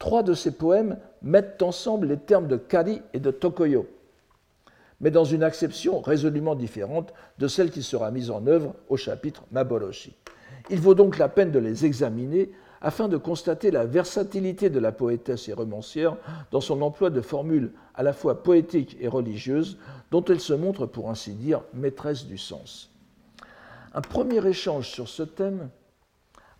Trois de ces poèmes mettent ensemble les termes de Kali et de Tokoyo, mais dans une acception résolument différente de celle qui sera mise en œuvre au chapitre Maboroshi. Il vaut donc la peine de les examiner afin de constater la versatilité de la poétesse et romancière dans son emploi de formules à la fois poétiques et religieuses, dont elle se montre, pour ainsi dire, maîtresse du sens. Un premier échange sur ce thème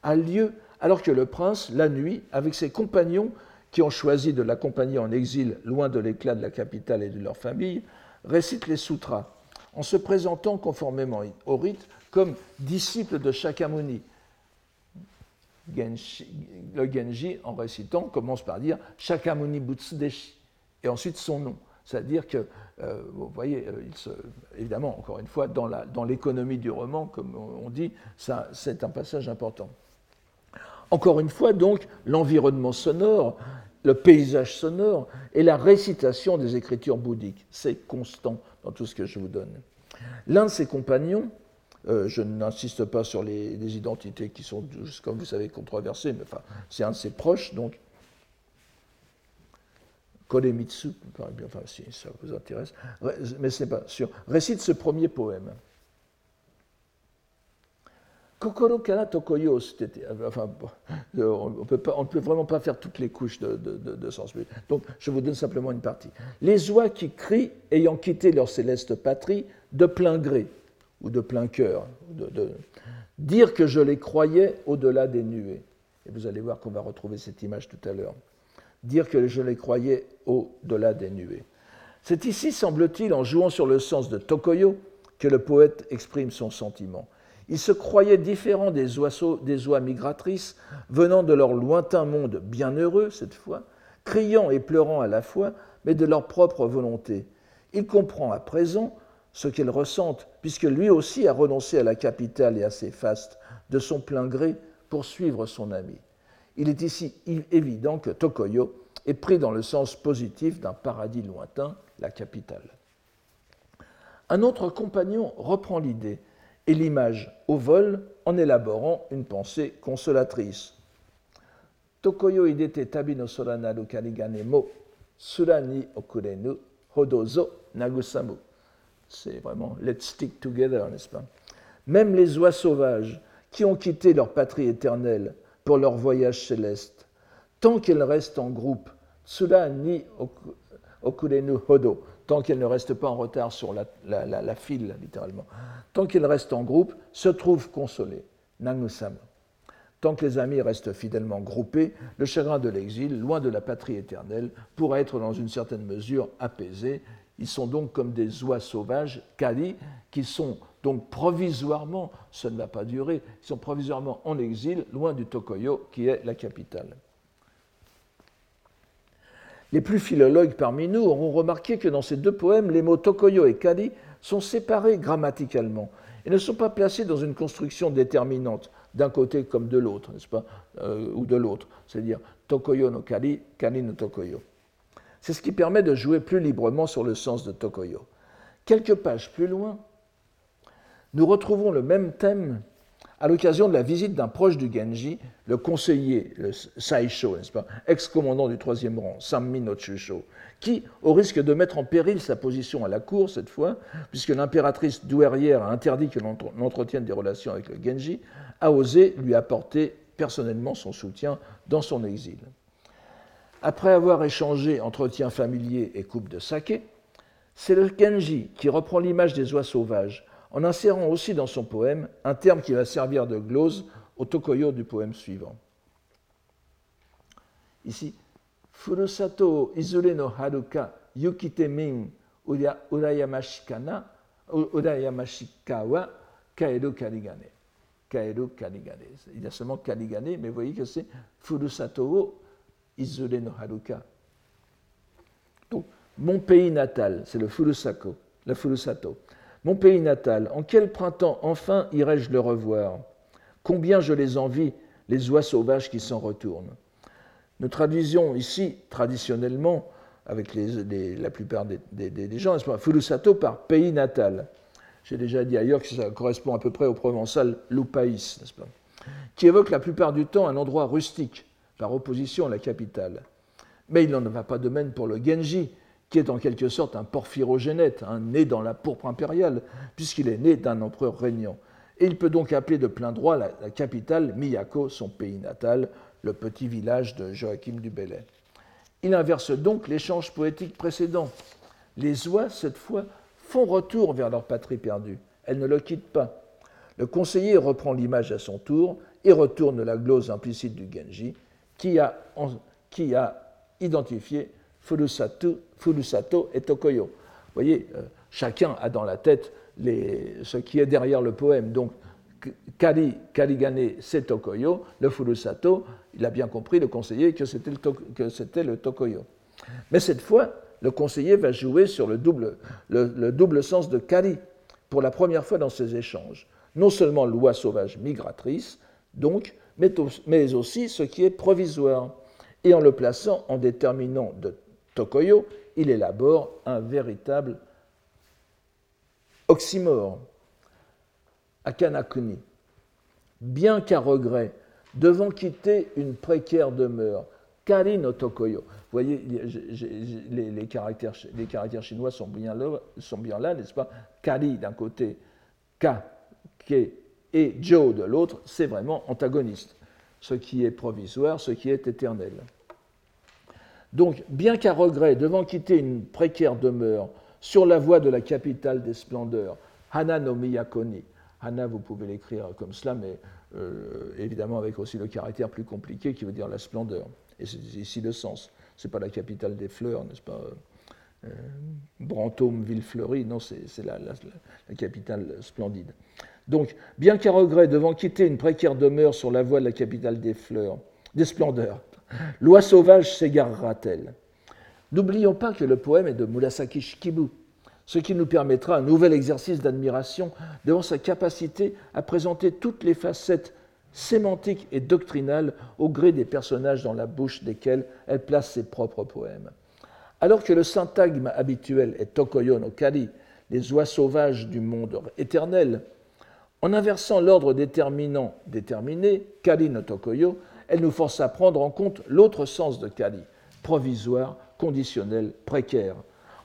a lieu alors que le prince, la nuit, avec ses compagnons qui ont choisi de l'accompagner en exil loin de l'éclat de la capitale et de leur famille, récite les sutras, en se présentant conformément au rite comme disciple de Shakyamuni, le Genji, en récitant, commence par dire Shakamuni Butsudeshi, et ensuite son nom. C'est-à-dire que, euh, vous voyez, euh, évidemment, encore une fois, dans l'économie du roman, comme on dit, c'est un passage important. Encore une fois, donc, l'environnement sonore, le paysage sonore et la récitation des écritures bouddhiques, c'est constant dans tout ce que je vous donne. L'un de ses compagnons, euh, je n'insiste pas sur les, identités qui sont, comme vous savez, controversées, mais enfin, c'est un de ses proches, donc. Koremitsu, enfin, si ça vous intéresse, mais ce n'est pas sûr, récite ce premier poème. Kokoro Kana Tokoyo, enfin, on ne peut, vraiment pas faire toutes les couches de, de, sens. Donc, je vous donne simplement une partie. Les oies qui crient, ayant quitté leur céleste patrie, de plein gré, ou de plein cœur, dire que je les croyais au-delà des nuées. Et vous allez voir qu'on va retrouver cette image tout à l'heure. Dire que je les croyais au-delà des nuées. C'est ici, semble-t-il, en jouant sur le sens de Tokoyo, que le poète exprime son sentiment. Il se croyait différent des oiseaux, des oies migratrices venant de leur lointain monde bienheureux, cette fois, criant et pleurant à la fois, mais de leur propre volonté. Il comprend à présent ce qu'elles ressentent, puisque lui aussi a renoncé à la capitale et à ses fastes de son plein gré pour suivre son ami. Il est ici évident que Tokoyo est pris dans le sens positif d'un paradis lointain, la capitale. Un autre compagnon reprend l'idée et l'image au vol en élaborant une pensée consolatrice. Tokoyo idete tabi no sorana karigane mo surani okurenu hodozo nagusamu. C'est vraiment let's stick together, n'est-ce pas? Même les oies sauvages qui ont quitté leur patrie éternelle pour leur voyage céleste, tant qu'elles restent en groupe, cela ni okurenu hodo, tant qu'elles ne restent pas en retard sur la, file, littéralement, tant qu'elles restent en groupe, se trouvent consolées. Nangusam. Tant que les amis restent fidèlement groupés, le chagrin de l'exil, loin de la patrie éternelle, pourra être dans une certaine mesure apaisé ils sont donc comme des oies sauvages, Kali, qui sont donc provisoirement, ça ne va pas durer, ils sont provisoirement en exil, loin du Tokoyo, qui est la capitale. Les plus philologues parmi nous auront remarqué que dans ces deux poèmes, les mots Tokoyo et Kali sont séparés grammaticalement et ne sont pas placés dans une construction déterminante, d'un côté comme de l'autre, n'est-ce pas, euh, ou de l'autre, c'est-à-dire Tokoyo no Kali, Kali no Tokoyo. C'est ce qui permet de jouer plus librement sur le sens de Tokoyo. Quelques pages plus loin, nous retrouvons le même thème à l'occasion de la visite d'un proche du Genji, le conseiller, le Saisho, n'est-ce pas, ex-commandant du troisième rang, Sammi no Chusho, qui, au risque de mettre en péril sa position à la cour cette fois, puisque l'impératrice douairière a interdit que l'on entretienne des relations avec le Genji, a osé lui apporter personnellement son soutien dans son exil. Après avoir échangé entretien familier et coupe de saké, c'est le Genji qui reprend l'image des oies sauvages, en insérant aussi dans son poème un terme qui va servir de glose au tokoyo du poème suivant. Ici, Furusato izure no haruka yukite min urayamashikana urayamashikawa kaeru karigane. Kaeru karigane. Il y a seulement karigane, mais vous voyez que c'est Furusato Izure no Haruka. Donc, mon pays natal, c'est le Furusako, Furusato. Mon pays natal, en quel printemps enfin irai-je le revoir? Combien je les envie, les oies sauvages qui s'en retournent? Nous traduisons ici, traditionnellement, avec la plupart des, des, gens, Furusato par pays natal. J'ai déjà dit ailleurs que ça correspond à peu près au provençal Lupaïs, n'est-ce pas? Qui évoque la plupart du temps un endroit rustique, par opposition à la capitale. Mais il n'en va pas de même pour le Genji, qui est en quelque sorte un porphyrogénète, un né dans la pourpre impériale, puisqu'il est né d'un empereur régnant. Et il peut donc appeler de plein droit la, capitale Miyako, son pays natal, le petit village de Joachim du Bellay. Il inverse donc l'échange poétique précédent. Les oies, cette fois, font retour vers leur patrie perdue. Elles ne le quittent pas. Le conseiller reprend l'image à son tour et retourne la glose implicite du Genji, qui a, identifié Furusato, et Tokoyo. Vous voyez, euh, chacun a dans la tête ce qui est derrière le poème. Donc, Kari, Karigane, c'est Tokoyo. Le Furusato, il a bien compris, le conseiller, que c'était le, le, Tokoyo. Mais cette fois, le conseiller va jouer sur le double, le, double sens de Kari pour la première fois dans ces échanges. Non seulement loi sauvage migratrice, donc, mais aussi ce qui est provisoire. Et en le plaçant en déterminant de Tokoyo, il élabore un véritable oxymore. Akanakuni. Bien qu'à regret, devant quitter une précaire demeure, Kari no Tokoyo. Vous voyez, les, caractères, les caractères chinois sont bien là, n'est-ce pas? Kari d'un côté, Ka, Ke et Jo de l'autre, c'est vraiment antagoniste. Ce qui est provisoire, ce qui est éternel. Donc, bien qu'à regret, devant quitter une précaire demeure sur la voie de la capitale des splendeurs, Hana no Miyakoni. Hana, vous pouvez l'écrire comme cela, mais euh, évidemment avec aussi le caractère plus compliqué qui veut dire la splendeur. Et c'est ici le sens. Ce n'est pas la capitale des fleurs, n'est-ce pas euh, Brantôme, ville fleurie, non, c'est la, capitale splendide. Donc, bien qu'à regret, devant quitter une précaire demeure sur la voie de la capitale des fleurs, des splendeurs, Loi sauvage s'égarera-t-elle? N'oublions pas que le poème est de Murasaki Shikibu, ce qui nous permettra un nouvel exercice d'admiration devant sa capacité à présenter toutes les facettes sémantiques et doctrinales au gré des personnages dans la bouche desquels elle place ses propres poèmes. Alors que le syntagme habituel est Tokoyo no Kari, les oies sauvages du monde éternel, en inversant l'ordre déterminant déterminé, Kari no Tokoyo, elle nous force à prendre en compte l'autre sens de Kali, provisoire, conditionnel, précaire,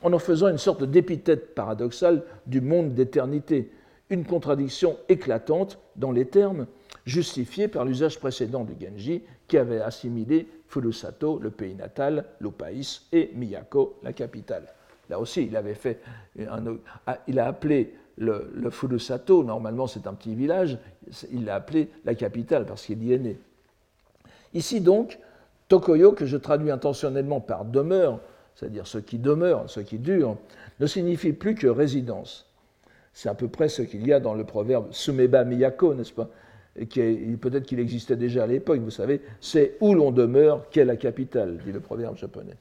en en faisant une sorte d'épithète paradoxale du monde d'éternité, une contradiction éclatante dans les termes, justifiée par l'usage précédent du Genji, qui avait assimilé Furusato, le pays natal, l'Opaïs, et Miyako, la capitale. Là aussi, il avait fait ah, il a appelé le, le Furusato, normalement c'est un petit village, il l'a appelé la capitale parce qu'il y est né. Ici donc, Tokoyo, que je traduis intentionnellement par demeure, c'est-à-dire ce qui demeure, ce qui dure, ne signifie plus que résidence. C'est à peu près ce qu'il y a dans le proverbe Sumeba Miyako, n'est-ce pas Peut-être qu'il existait déjà à l'époque, vous savez, c'est où l'on demeure qu'est la capitale, dit le proverbe japonais.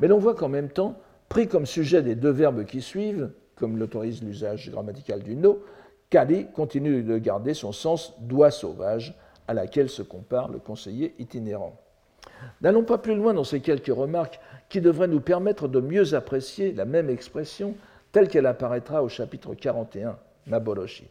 Mais l'on voit qu'en même temps, pris comme sujet des deux verbes qui suivent, comme l'autorise l'usage grammatical du no, Kali continue de garder son sens doigt sauvage, à laquelle se compare le conseiller itinérant. N'allons pas plus loin dans ces quelques remarques qui devraient nous permettre de mieux apprécier la même expression telle qu'elle apparaîtra au chapitre 41, Maboroshi.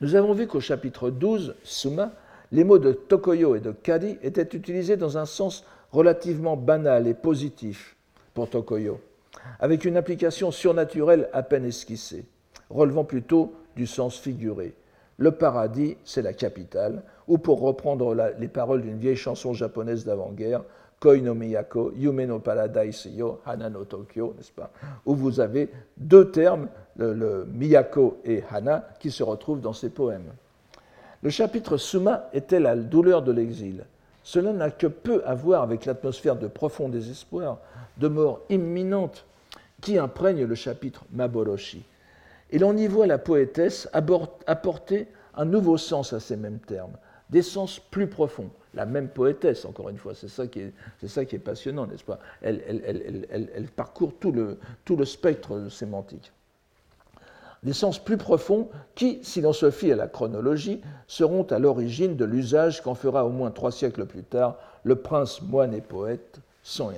Nous avons vu qu'au chapitre 12, Suma, les mots de Tokoyo et de Kari étaient utilisés dans un sens relativement banal et positif pour Tokoyo, avec une application surnaturelle à peine esquissée, relevant plutôt du sens figuré, le paradis, c'est la capitale, ou pour reprendre les paroles d'une vieille chanson japonaise d'avant-guerre, Koi no Miyako, Yume no Paradise yo, Hana no Tokyo, n'est-ce pas Où vous avez deux termes, le, Miyako et Hana, qui se retrouvent dans ces poèmes. Le chapitre Suma était la douleur de l'exil. Cela n'a que peu à voir avec l'atmosphère de profond désespoir, de mort imminente qui imprègne le chapitre Maboroshi. Et l'on y voit la poétesse apporter un nouveau sens à ces mêmes termes, des sens plus profonds. La même poétesse, encore une fois, c'est ça, qui est, passionnant, n'est-ce pas? Elle, parcourt tout le, spectre sémantique. Des sens plus profonds qui, si l'on se fie à la chronologie, seront à l'origine de l'usage qu'en fera au moins trois siècles plus tard le prince moine et poète Son.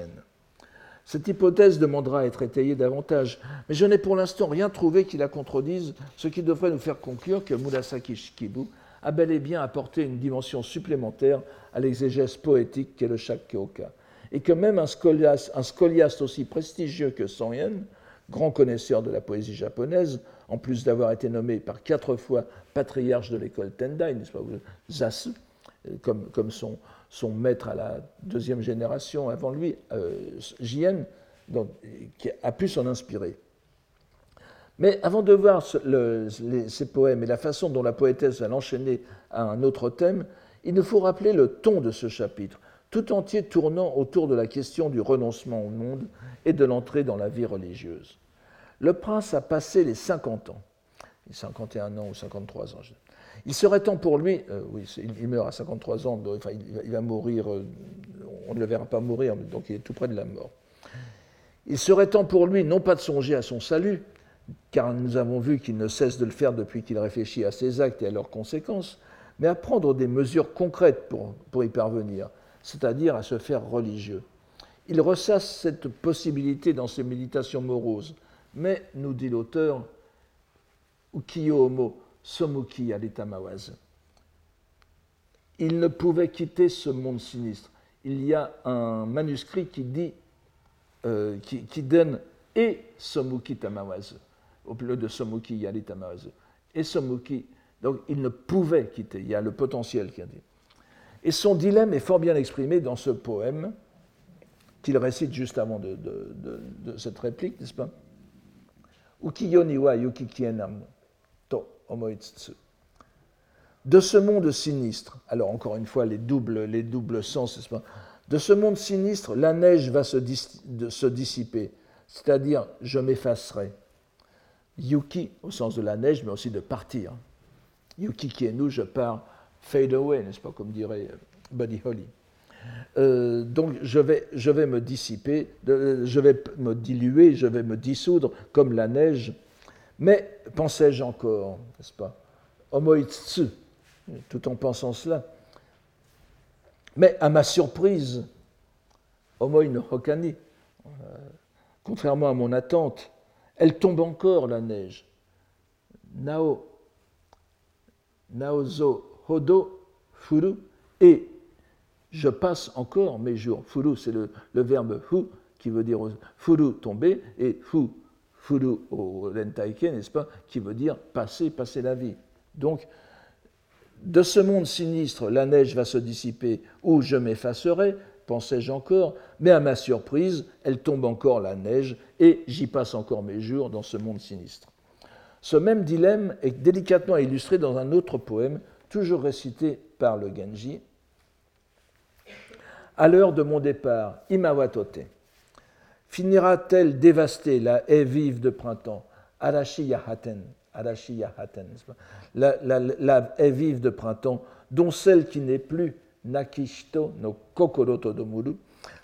Cette hypothèse demandera à être étayée davantage, mais je n'ai pour l'instant rien trouvé qui la contredise, ce qui devrait nous faire conclure que Murasaki Shikibu a bel et bien apporté une dimension supplémentaire à l'exégèse poétique qu'est le Shakkyoka, et que même un scoliaste, aussi prestigieux que Son Yen, grand connaisseur de la poésie japonaise, en plus d'avoir été nommé par quatre fois patriarche de l'école Tendai, n'est-ce pas, Zasu, comme, comme son, son maître à la deuxième génération avant lui, euh, qui a pu s'en inspirer. Mais avant de voir ces poèmes et la façon dont la poétesse va l'enchaîner à un autre thème, il nous faut rappeler le ton de ce chapitre, tout entier tournant autour de la question du renoncement au monde et de l'entrée dans la vie religieuse. Le prince a passé les 50 ans, 51 ans ou 53 ans, il serait temps pour lui, euh, oui, il, meurt à 53 ans, enfin, il, va mourir, euh, on ne le verra pas mourir, donc il est tout près de la mort. Il serait temps pour lui non pas de songer à son salut, car nous avons vu qu'il ne cesse de le faire depuis qu'il réfléchit à ses actes et à leurs conséquences, mais à prendre des mesures concrètes pour, y parvenir, c'est-à-dire à se faire religieux. Il ressasse cette possibilité dans ses méditations moroses, mais, nous dit l'auteur, Ukiyo Homo, Somuki Alitamawaz. Il ne pouvait quitter ce monde sinistre. Il y a un manuscrit qui dit, euh, qui, donne et Somuki Tamawaz, au lieu de Somuki Yali Et Somuki, donc il ne pouvait quitter, il y a le potentiel qui a dit. Et son dilemme est fort bien exprimé dans ce poème qu'il récite juste avant de, cette réplique, n'est-ce pas? Ukiyoniwa de ce monde sinistre, alors encore une fois les doubles, les doubles sens, de ce monde sinistre, la neige va se, se dissiper, c'est-à-dire je m'effacerai. Yuki au sens de la neige, mais aussi de partir. Yuki qui est nous, je pars, fade away, n'est-ce pas, comme dirait euh, Buddy Holly. Euh, donc je vais, je vais me dissiper, je vais me diluer, je vais me dissoudre comme la neige mais pensais-je encore, n'est-ce pas Homoitsu, tout en pensant cela. Mais à ma surprise, Homoi no Hokani, euh, contrairement à mon attente, elle tombe encore la neige. Nao, naozo hodo furu, et je passe encore mes jours. Furu, c'est le, le, verbe fu qui veut dire furu tomber et fu furu au rentaike, n'est-ce pas, qui veut dire passer, passer la vie. Donc, de ce monde sinistre, la neige va se dissiper ou je m'effacerai, pensais-je encore, mais à ma surprise, elle tombe encore la neige et j'y passe encore mes jours dans ce monde sinistre. Ce même dilemme est délicatement illustré dans un autre poème, toujours récité par le Genji. À l'heure de mon départ, Imawatote finira-t-elle dévastée, la haie vive de printemps? Arashi Yahaten, Arashi Yahaten la, la, haie vive de printemps, dont celle qui n'est plus Nakishito no Kokoro Todomuru,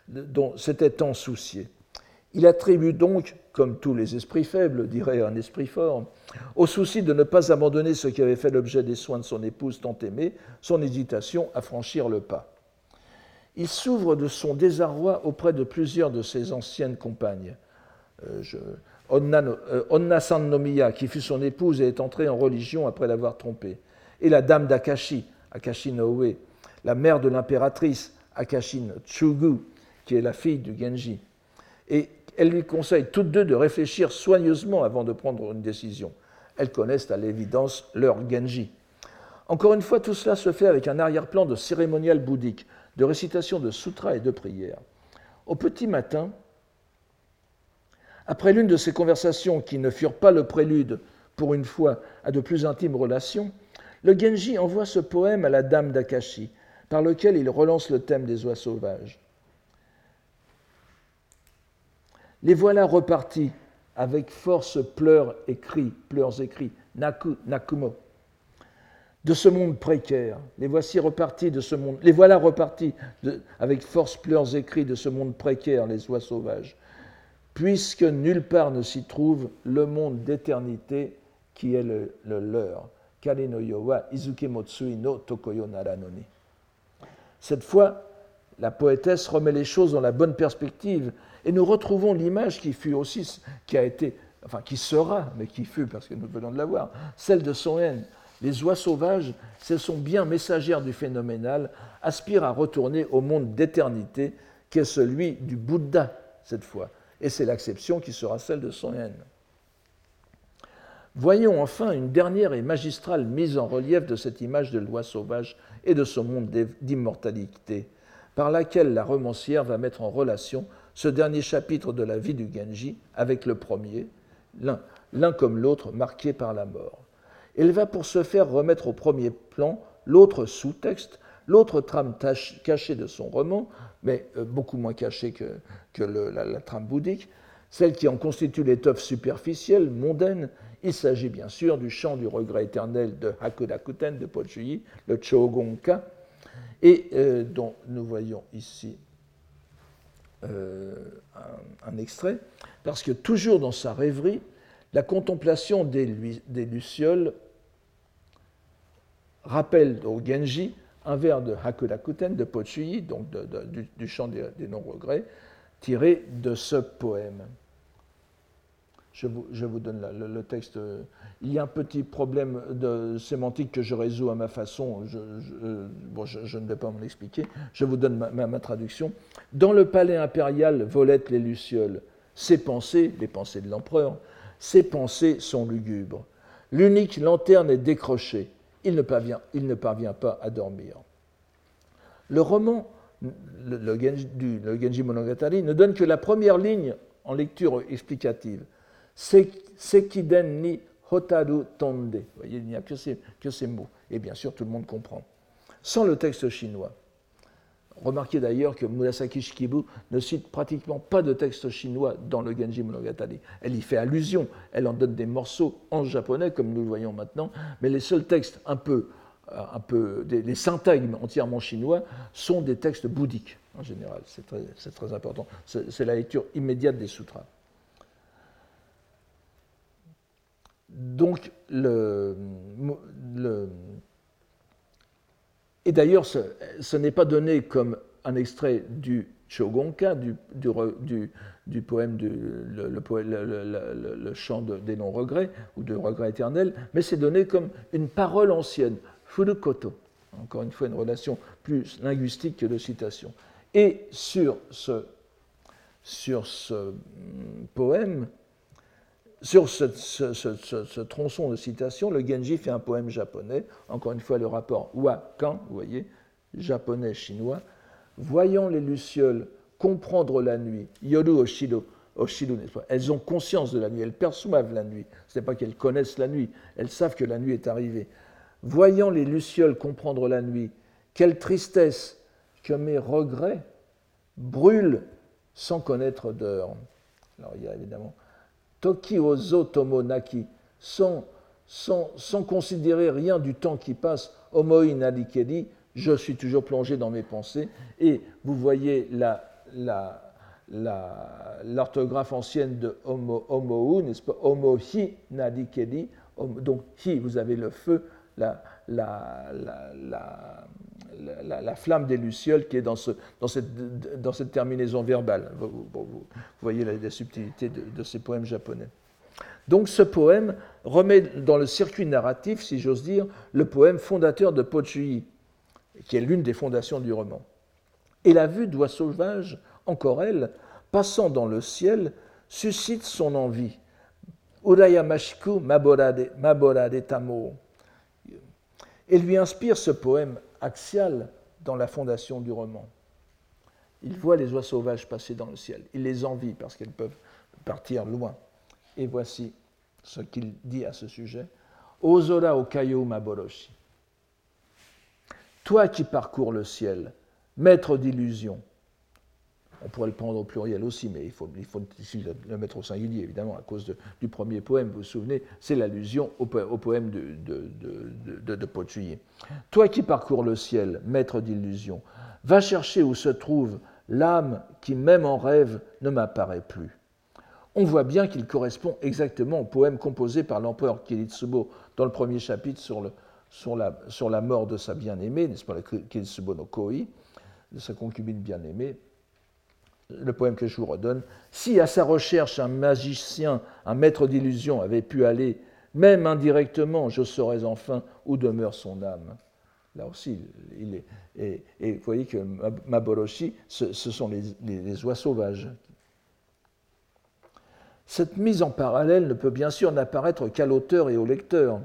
dont s'était tant soucié. Il attribue donc, comme tous les esprits faibles, dirait un esprit fort, au souci de ne pas abandonner ce qui avait fait l'objet des soins de son épouse tant aimée, son hésitation à franchir le pas il s'ouvre de son désarroi auprès de plusieurs de ses anciennes compagnes. Euh, Onna, euh, qui fut son épouse et est entrée en religion après l'avoir trompée, et la dame d'Akashi, Akashi no la mère de l'impératrice, Akashi no qui est la fille du Genji. Et elle lui conseille toutes deux de réfléchir soigneusement avant de prendre une décision. Elles connaissent à l'évidence leur Genji. Encore une fois, tout cela se fait avec un arrière-plan de cérémonial bouddhique, de récitation de sutras et de prières. Au petit matin, après l'une de ces conversations qui ne furent pas le prélude, pour une fois, à de plus intimes relations, le Genji envoie ce poème à la dame d'Akashi, par lequel il relance le thème des oies sauvages. Les voilà repartis avec force pleurs et cris, pleurs et cris, naku, nakumo. De ce monde précaire. Les voici repartis de ce monde. Les voilà repartis avec force pleurs écrits de ce monde précaire, les oies sauvages, puisque nulle part ne s'y trouve le monde d'éternité qui est le, leur. Cette fois, la poétesse remet les choses dans la bonne perspective et nous retrouvons l'image qui fut aussi, qui a été, enfin qui sera, mais qui fut parce que nous venons de la voir, celle de son haine. Les oies sauvages, si sont bien messagères du phénoménal, aspirent à retourner au monde d'éternité qui est celui du Bouddha cette fois. Et c'est l'acception qui sera celle de son haine. Voyons enfin une dernière et magistrale mise en relief de cette image de loi sauvage et de son monde d'immortalité, par laquelle la romancière va mettre en relation ce dernier chapitre de la vie du Genji avec le premier, l'un comme l'autre marqué par la mort. Elle va pour ce faire remettre au premier plan l'autre sous-texte, l'autre trame cachée de son roman, mais euh, beaucoup moins cachée que, la, trame bouddhique, celle qui en constitue l'étoffe superficielle, mondaine. Il s'agit bien sûr du chant du regret éternel de Hakudakuten de Pochuyi, le Chogonka, et euh, dont nous voyons ici euh, un, extrait, parce que toujours dans sa rêverie, la contemplation des lucioles rappelle au Genji un vers de Hakudakuten de Pochuyi, donc du, chant des, non-regrets, tiré de ce poème. Je vous, donne le, texte. Il y a un petit problème de sémantique que je résous à ma façon. Je, je ne vais pas m'en expliquer. Je vous donne ma, ma, traduction. Dans le palais impérial volettent les lucioles. Ses pensées, les pensées de l'empereur, ses pensées sont lugubres. L'unique lanterne est décrochée il ne parvient, il ne parvient pas à dormir. Le roman, le, Genji, Monogatari, ne donne que la première ligne en lecture explicative. Sekiden ni Hotaru Tonde. Vous voyez, il n'y a que ces, que ces mots. Et bien sûr, tout le monde comprend. Sans le texte chinois. Remarquez d'ailleurs que Murasaki Shikibu ne cite pratiquement pas de texte chinois dans le Genji Monogatari. Elle y fait allusion, elle en donne des morceaux en japonais, comme nous le voyons maintenant, mais les seuls textes un peu, euh, un peu les syntagmes entièrement chinois sont des textes bouddhiques en général. C'est très, important. C'est la lecture immédiate des sutras. Donc, le et d'ailleurs, ce, n'est pas donné comme un extrait du Shogonka, du, poème, du, le, chant des non-regrets ou de regret éternel, mais c'est donné comme une parole ancienne, furukoto. Encore une fois, une relation plus linguistique que de citation. Et sur ce, sur ce hum, poème, sur ce, tronçon de citation, le Genji fait un poème japonais, encore une fois le rapport wa-kan, vous voyez, japonais-chinois, voyant les lucioles comprendre la nuit, yoru oshido, oshido elles ont conscience de la nuit, elles perçoivent la nuit, ce n'est pas qu'elles connaissent la nuit, elles savent que la nuit est arrivée. Voyant les lucioles comprendre la nuit, quelle tristesse que mes regrets brûlent sans connaître d'heure. Alors il y a évidemment Toki ozo tomo naki, sans, sans, considérer rien du temps qui passe, omoi nadikedi, je suis toujours plongé dans mes pensées. Et vous voyez l'orthographe ancienne de homo, homo n'est-ce pas? Homo hi. Donc hi, vous avez le feu, la, la, flamme des Lucioles qui est dans cette, terminaison verbale. Vous, voyez la, subtilité de, ces poèmes japonais. Donc ce poème remet dans le circuit narratif, si j'ose dire, le poème fondateur de Pochuyi, qui est l'une des fondations du roman. Et la vue d'oies sauvages, encore elle, passant dans le ciel, suscite son envie. Urayamashiku maborade, maborade tamo. Et lui inspire ce poème axial dans la fondation du roman. Il voit les oies sauvages passer dans le ciel. Il les envie parce qu'elles peuvent partir loin. Et voici ce qu'il dit à ce sujet. Ozora okayo maboroshi. Toi qui parcours le ciel, maître d'illusions, On pourrait le prendre au pluriel aussi, mais il faut, le mettre au singulier, évidemment, à cause du premier poème. Vous vous souvenez, c'est l'allusion au, poème de, de, Toi qui parcours le ciel, maître d'illusion, va chercher où se trouve l'âme qui, même en rêve, ne m'apparaît plus. On voit bien qu'il correspond exactement au poème composé par l'empereur Kiritsubo dans le premier chapitre sur, la, mort de sa bien-aimée, n'est-ce pas, Kiritsubo no Koi, de sa concubine bien-aimée, le poème que je vous redonne, si à sa recherche un magicien, un maître d'illusion avait pu aller, même indirectement, je saurais enfin où demeure son âme. Là aussi, il est, et, vous voyez que Maboroshi, ce, sont les, oies sauvages. Cette mise en parallèle ne peut bien sûr n'apparaître qu'à l'auteur et au lecteur.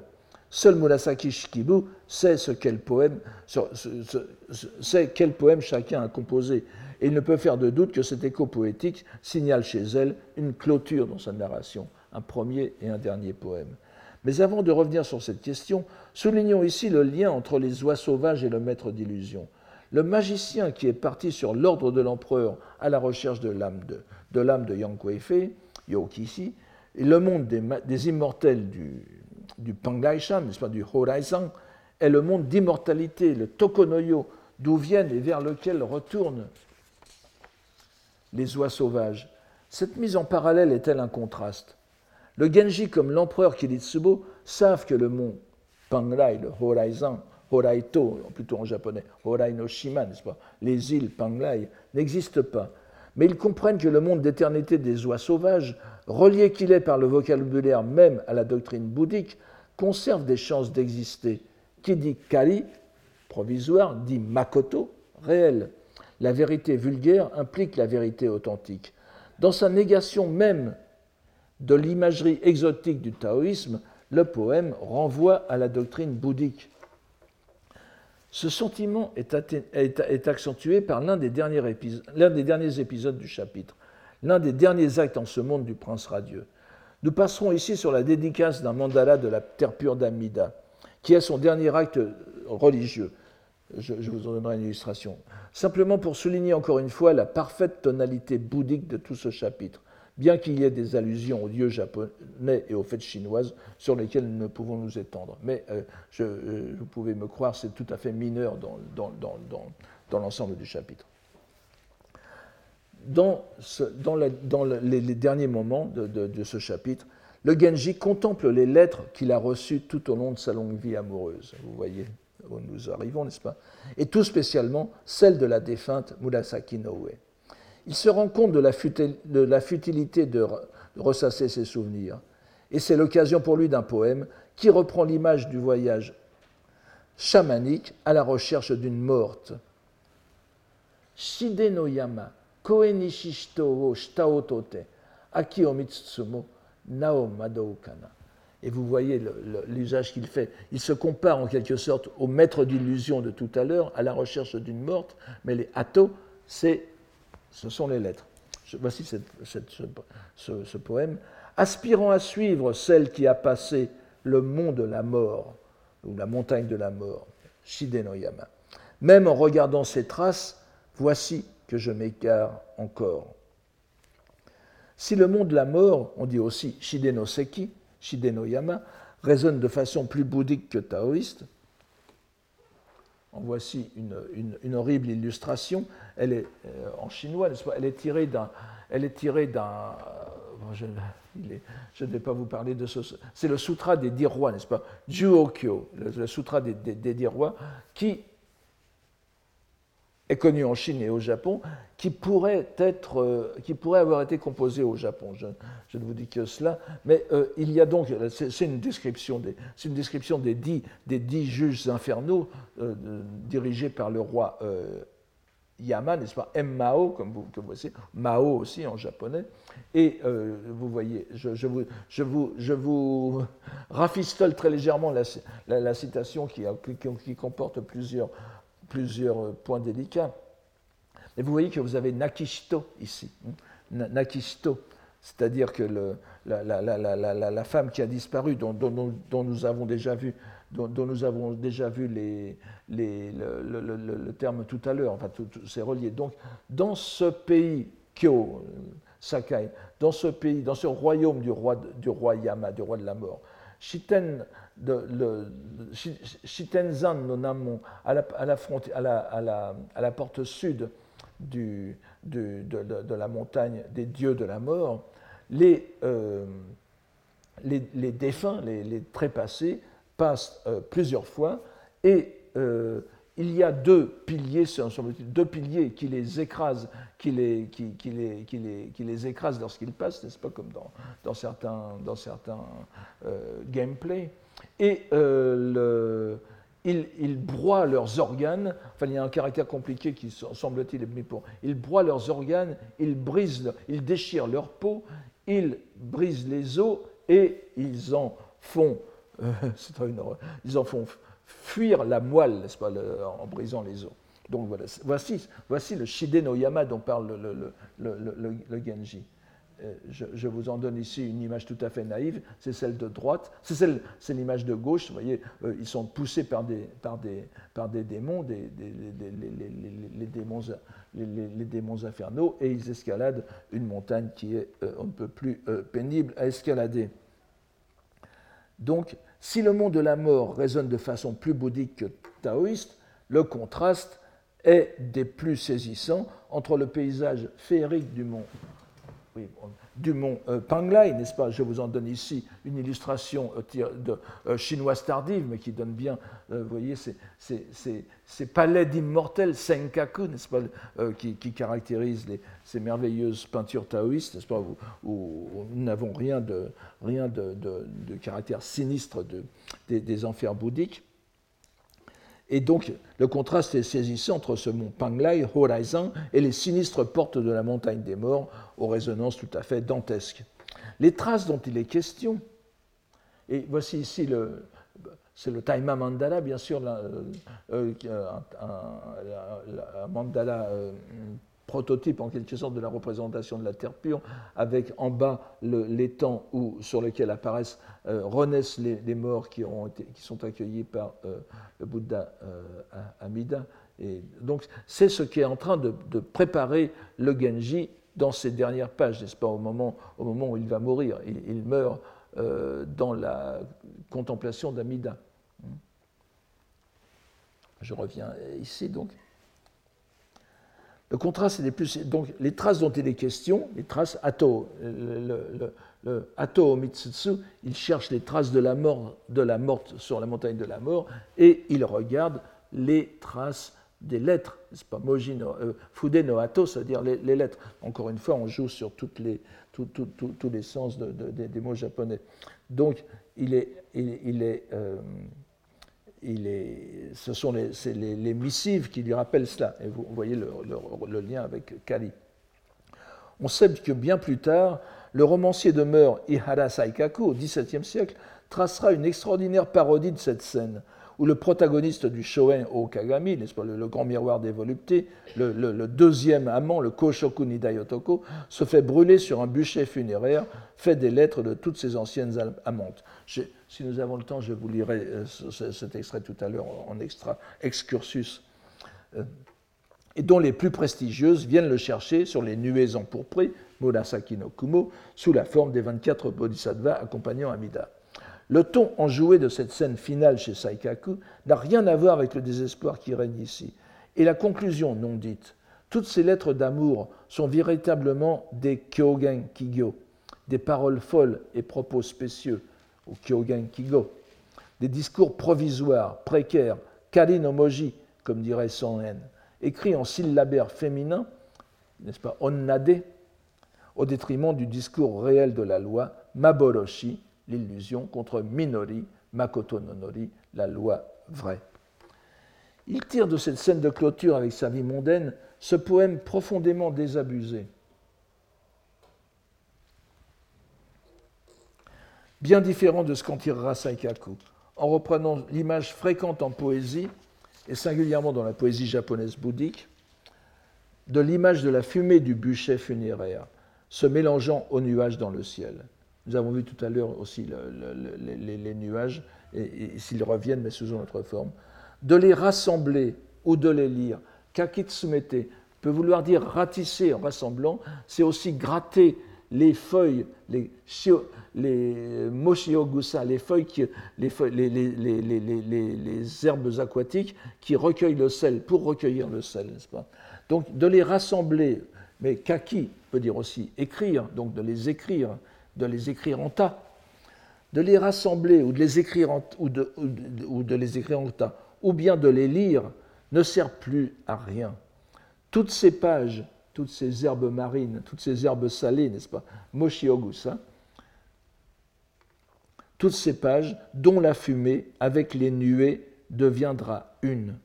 Seul Murasaki Shikibu sait sait quel poème chacun a composé et il ne peut faire de doute que cet écho poétique signale chez elle une clôture dans sa narration, un premier et un dernier poème. Mais avant de revenir sur cette question, soulignons ici le lien entre les oies sauvages et le maître d'illusion. Le magicien qui est parti sur l'ordre de l'empereur à la recherche de l'âme de, Yang Kuei-Fei, et le monde des, immortels du, du n'est-ce pas, du Horaizan, est le monde d'immortalité, le Tokonoyo, d'où viennent et vers lequel retournent les oies sauvages. Cette mise en parallèle est-elle un contraste? Le Genji comme l'empereur Kiritsubo savent que le mont Panglai, le Horaizan, Horaito, plutôt en japonais, Horai no Shima, n'est-ce pas? Les îles Panglai n'existent pas. Mais ils comprennent que le monde d'éternité des oies sauvages, relié qu'il est par le vocabulaire même à la doctrine bouddhique, conserve des chances d'exister. Qui dit kari, provisoire, dit makoto, réel la vérité vulgaire implique la vérité authentique. Dans sa négation même de l'imagerie exotique du taoïsme, le poème renvoie à la doctrine bouddhique. Ce sentiment est, accentué par l'un des, derniers épisodes du chapitre, l'un des derniers actes en ce monde du prince radieux. Nous passerons ici sur la dédicace d'un mandala de la terre pure d'Amida, qui est son dernier acte religieux. Je, vous en donnerai une illustration simplement pour souligner encore une fois la parfaite tonalité bouddhique de tout ce chapitre, bien qu'il y ait des allusions aux dieux japonais et aux fêtes chinoises sur lesquelles nous ne pouvons nous étendre. Mais euh, je, euh, vous pouvez me croire, c'est tout à fait mineur dans, l'ensemble du chapitre. Dans, les, derniers moments de, de, de ce chapitre, le Genji contemple les lettres qu'il a reçues tout au long de sa longue vie amoureuse. Vous voyez où nous arrivons, n'est-ce pas? Et tout spécialement celle de la défunte Murasaki Noe. Il se rend compte de la, futilité de ressasser ses souvenirs. Et c'est l'occasion pour lui d'un poème qui reprend l'image du voyage chamanique à la recherche d'une morte. Shide no yama, koe wo shitaotote, aki nao madoukana. Et vous voyez l'usage qu'il fait. Il se compare en quelque sorte au maître d'illusion de tout à l'heure, à la recherche d'une morte, mais les atos, ce sont les lettres. Voici ce, poème. Aspirant à suivre celle qui a passé le mont de la mort, ou la montagne de la mort, Shidenoyama. Même en regardant ces traces, voici que je m'égare encore. Si le mont de la mort, on dit aussi Shidenoseki, Shidenoyama, résonne de façon plus bouddhique que taoïste. En voici une, horrible illustration. Elle est euh, en chinois, Elle est tirée d'un. Elle est tirée d'un. Euh, je, je, ne vais pas vous parler de ce. C'est le sutra des dix rois, n'est-ce pas? Juokyo, le, le sutra des, des, des dix rois, qui est connu en Chine et au Japon, qui pourrait, être, euh, qui pourrait avoir été composé au Japon. Je, ne vous dis que cela. Mais euh, il y a donc, c'est une description des, une description des dix, des dix juges infernaux euh, dirigés par le roi Yama, n'est-ce pas? M. Mao, comme vous, comme vous voyez, Mao aussi en japonais. Et vous voyez, je, vous, je, vous, je vous rafistole très légèrement la, la, citation qui, qui, qui comporte plusieurs plusieurs points délicats. Et vous voyez que vous avez Nakishito ici. Hein. Nakishito, c'est-à-dire que la, femme qui a disparu, dont, nous avons déjà vu dont, nous avons déjà vu le, terme tout à l'heure, enfin, c'est relié. Donc, dans ce pays, Kyo, Sakai, dans ce pays, dans ce royaume du roi, du roi Yama, du roi de la mort, Shiten, de, le, Shitenzan no à la, à, la, à, la, à, la, à la porte sud du, de, de, la montagne des dieux de la mort, les, euh, les, les, défunts, les, les trépassés, passent euh, plusieurs fois et euh, il y a deux piliers, deux piliers qui les écrasent, qui les, qui, qui les, qui les, qui les écrasent lorsqu'ils passent, n'est-ce pas, comme dans, dans certains, dans certains gameplays. Et le, ils, broient leurs organes, enfin il y a un caractère compliqué qui semble-t-il est mis pour. Ils broient leurs organes, ils brisent, ils déchirent leur peau, ils brisent les os et ils en font, euh, ils en font fuir la moelle, n'est-ce pas, en brisant les os. Donc voilà, voici, voici le Shide no Yama dont parle le, le Genji. Euh, je, vous en donne ici une image tout à fait naïve, c'est celle de droite, c'est l'image de gauche, vous voyez, euh, ils sont poussés par des, démons, les, démons infernaux, et ils escaladent une montagne qui est euh, un peu plus pénible à escalader. Donc, si le monde de la mort résonne de façon plus bouddhique que taoïste, le contraste est des plus saisissants entre le paysage féerique du mont oui, du mont euh, Panglai, n'est-ce pas? Je vous en donne ici une illustration euh, de, euh, chinoise tardive, mais qui donne bien, vous voyez, ces, ces, palais d'immortels, Senkaku, n'est-ce pas, qui, caractérisent ces merveilleuses peintures taoïstes, n'est-ce pas, où, nous n'avons rien, de, rien de, caractère sinistre des enfers bouddhiques. Et donc, le contraste est saisissant entre ce mont Panglai, Horizon, et les sinistres portes de la montagne des morts, aux résonances tout à fait dantesques. Les traces dont il est question, et voici ici le, c'est le Taima Mandala, bien sûr, euh, euh, un, mandala euh, prototype en quelque sorte de la représentation de la terre pure, avec en bas l'étang sur lequel apparaissent, renaissent les, morts qui, ont été, qui sont accueillis par le Bouddha Amida. Et donc c'est ce qui est en train de, préparer le Genji dans ses dernières pages, n'est-ce pas, au moment, au moment où il va mourir. Il, meurt euh, dans la contemplation d'Amida. Je reviens ici donc. Le contraste est plus. Donc, les traces dont il est question, les traces Ato, Ato Mitsutsu, il cherche les traces de la mort, de la morte sur la montagne de la mort, et il regarde les traces des lettres, c'est pas Moji no, euh, Fude no Ato, c'est-à-dire les, lettres. Encore une fois, on joue sur toutes les, tous les sens des mots japonais. Donc, il est, il, est, euh, ce sont les, missives qui lui rappellent cela. Et vous voyez le, le, lien avec Kali. On sait que bien plus tard, le romancier de mœurs Ihara Saikaku, au XVIIe siècle, tracera une extraordinaire parodie de cette scène où le protagoniste du Shoen Okagami, n'est-ce pas, le, grand miroir des voluptés, le, deuxième amant, le Koshoku Nidayotoko, se fait brûler sur un bûcher funéraire fait des lettres de toutes ses anciennes amantes. Si nous avons le temps, je vous lirai euh, cet extrait tout à l'heure en extra excursus. Euh, et dont les plus prestigieuses viennent le chercher sur les nuées empourprées, Murasaki no Kumo, sous la forme des 24 bodhisattvas accompagnant Amida. Le ton enjoué de cette scène finale chez Saikaku n'a rien à voir avec le désespoir qui règne ici. Et la conclusion non dite, toutes ces lettres d'amour sont véritablement des Kyogen Kigyo, des paroles folles et propos spécieux, ou Kyogen Kigo, des discours provisoires, précaires, kari no moji, comme dirait Son N, écrits en syllabaire féminin, n'est-ce pas, onnade, au détriment du discours réel de la loi, maboroshi, l'illusion, contre Minori, Makoto Nonori, la loi vraie. Il tire de cette scène de clôture avec sa vie mondaine ce poème profondément désabusé. Bien différent de ce qu'en tirera Saikaku, en reprenant l'image fréquente en poésie, et singulièrement dans la poésie japonaise bouddhique, de l'image de la fumée du bûcher funéraire, se mélangeant aux nuages dans le ciel. Nous avons vu tout à l'heure aussi les, nuages et, s'ils reviennent, mais sous une autre forme, de les rassembler ou de les lire. Kakitsumete peut vouloir dire ratisser en rassemblant, c'est aussi gratter les feuilles, les, les moshiogusa, les feuilles, les, les, les, herbes aquatiques qui recueillent le sel, pour recueillir le sel, n'est-ce pas? Donc de les rassembler, mais kaki peut dire aussi écrire, donc de les écrire, de les écrire en tas, de les rassembler ou de les écrire ou de, les écrire en tas, ou bien de les lire, ne sert plus à rien. Toutes ces pages, toutes ces herbes marines, toutes ces herbes salées, n'est-ce pas, Moshiogusa, toutes ces pages dont la fumée, avec les nuées, deviendra une.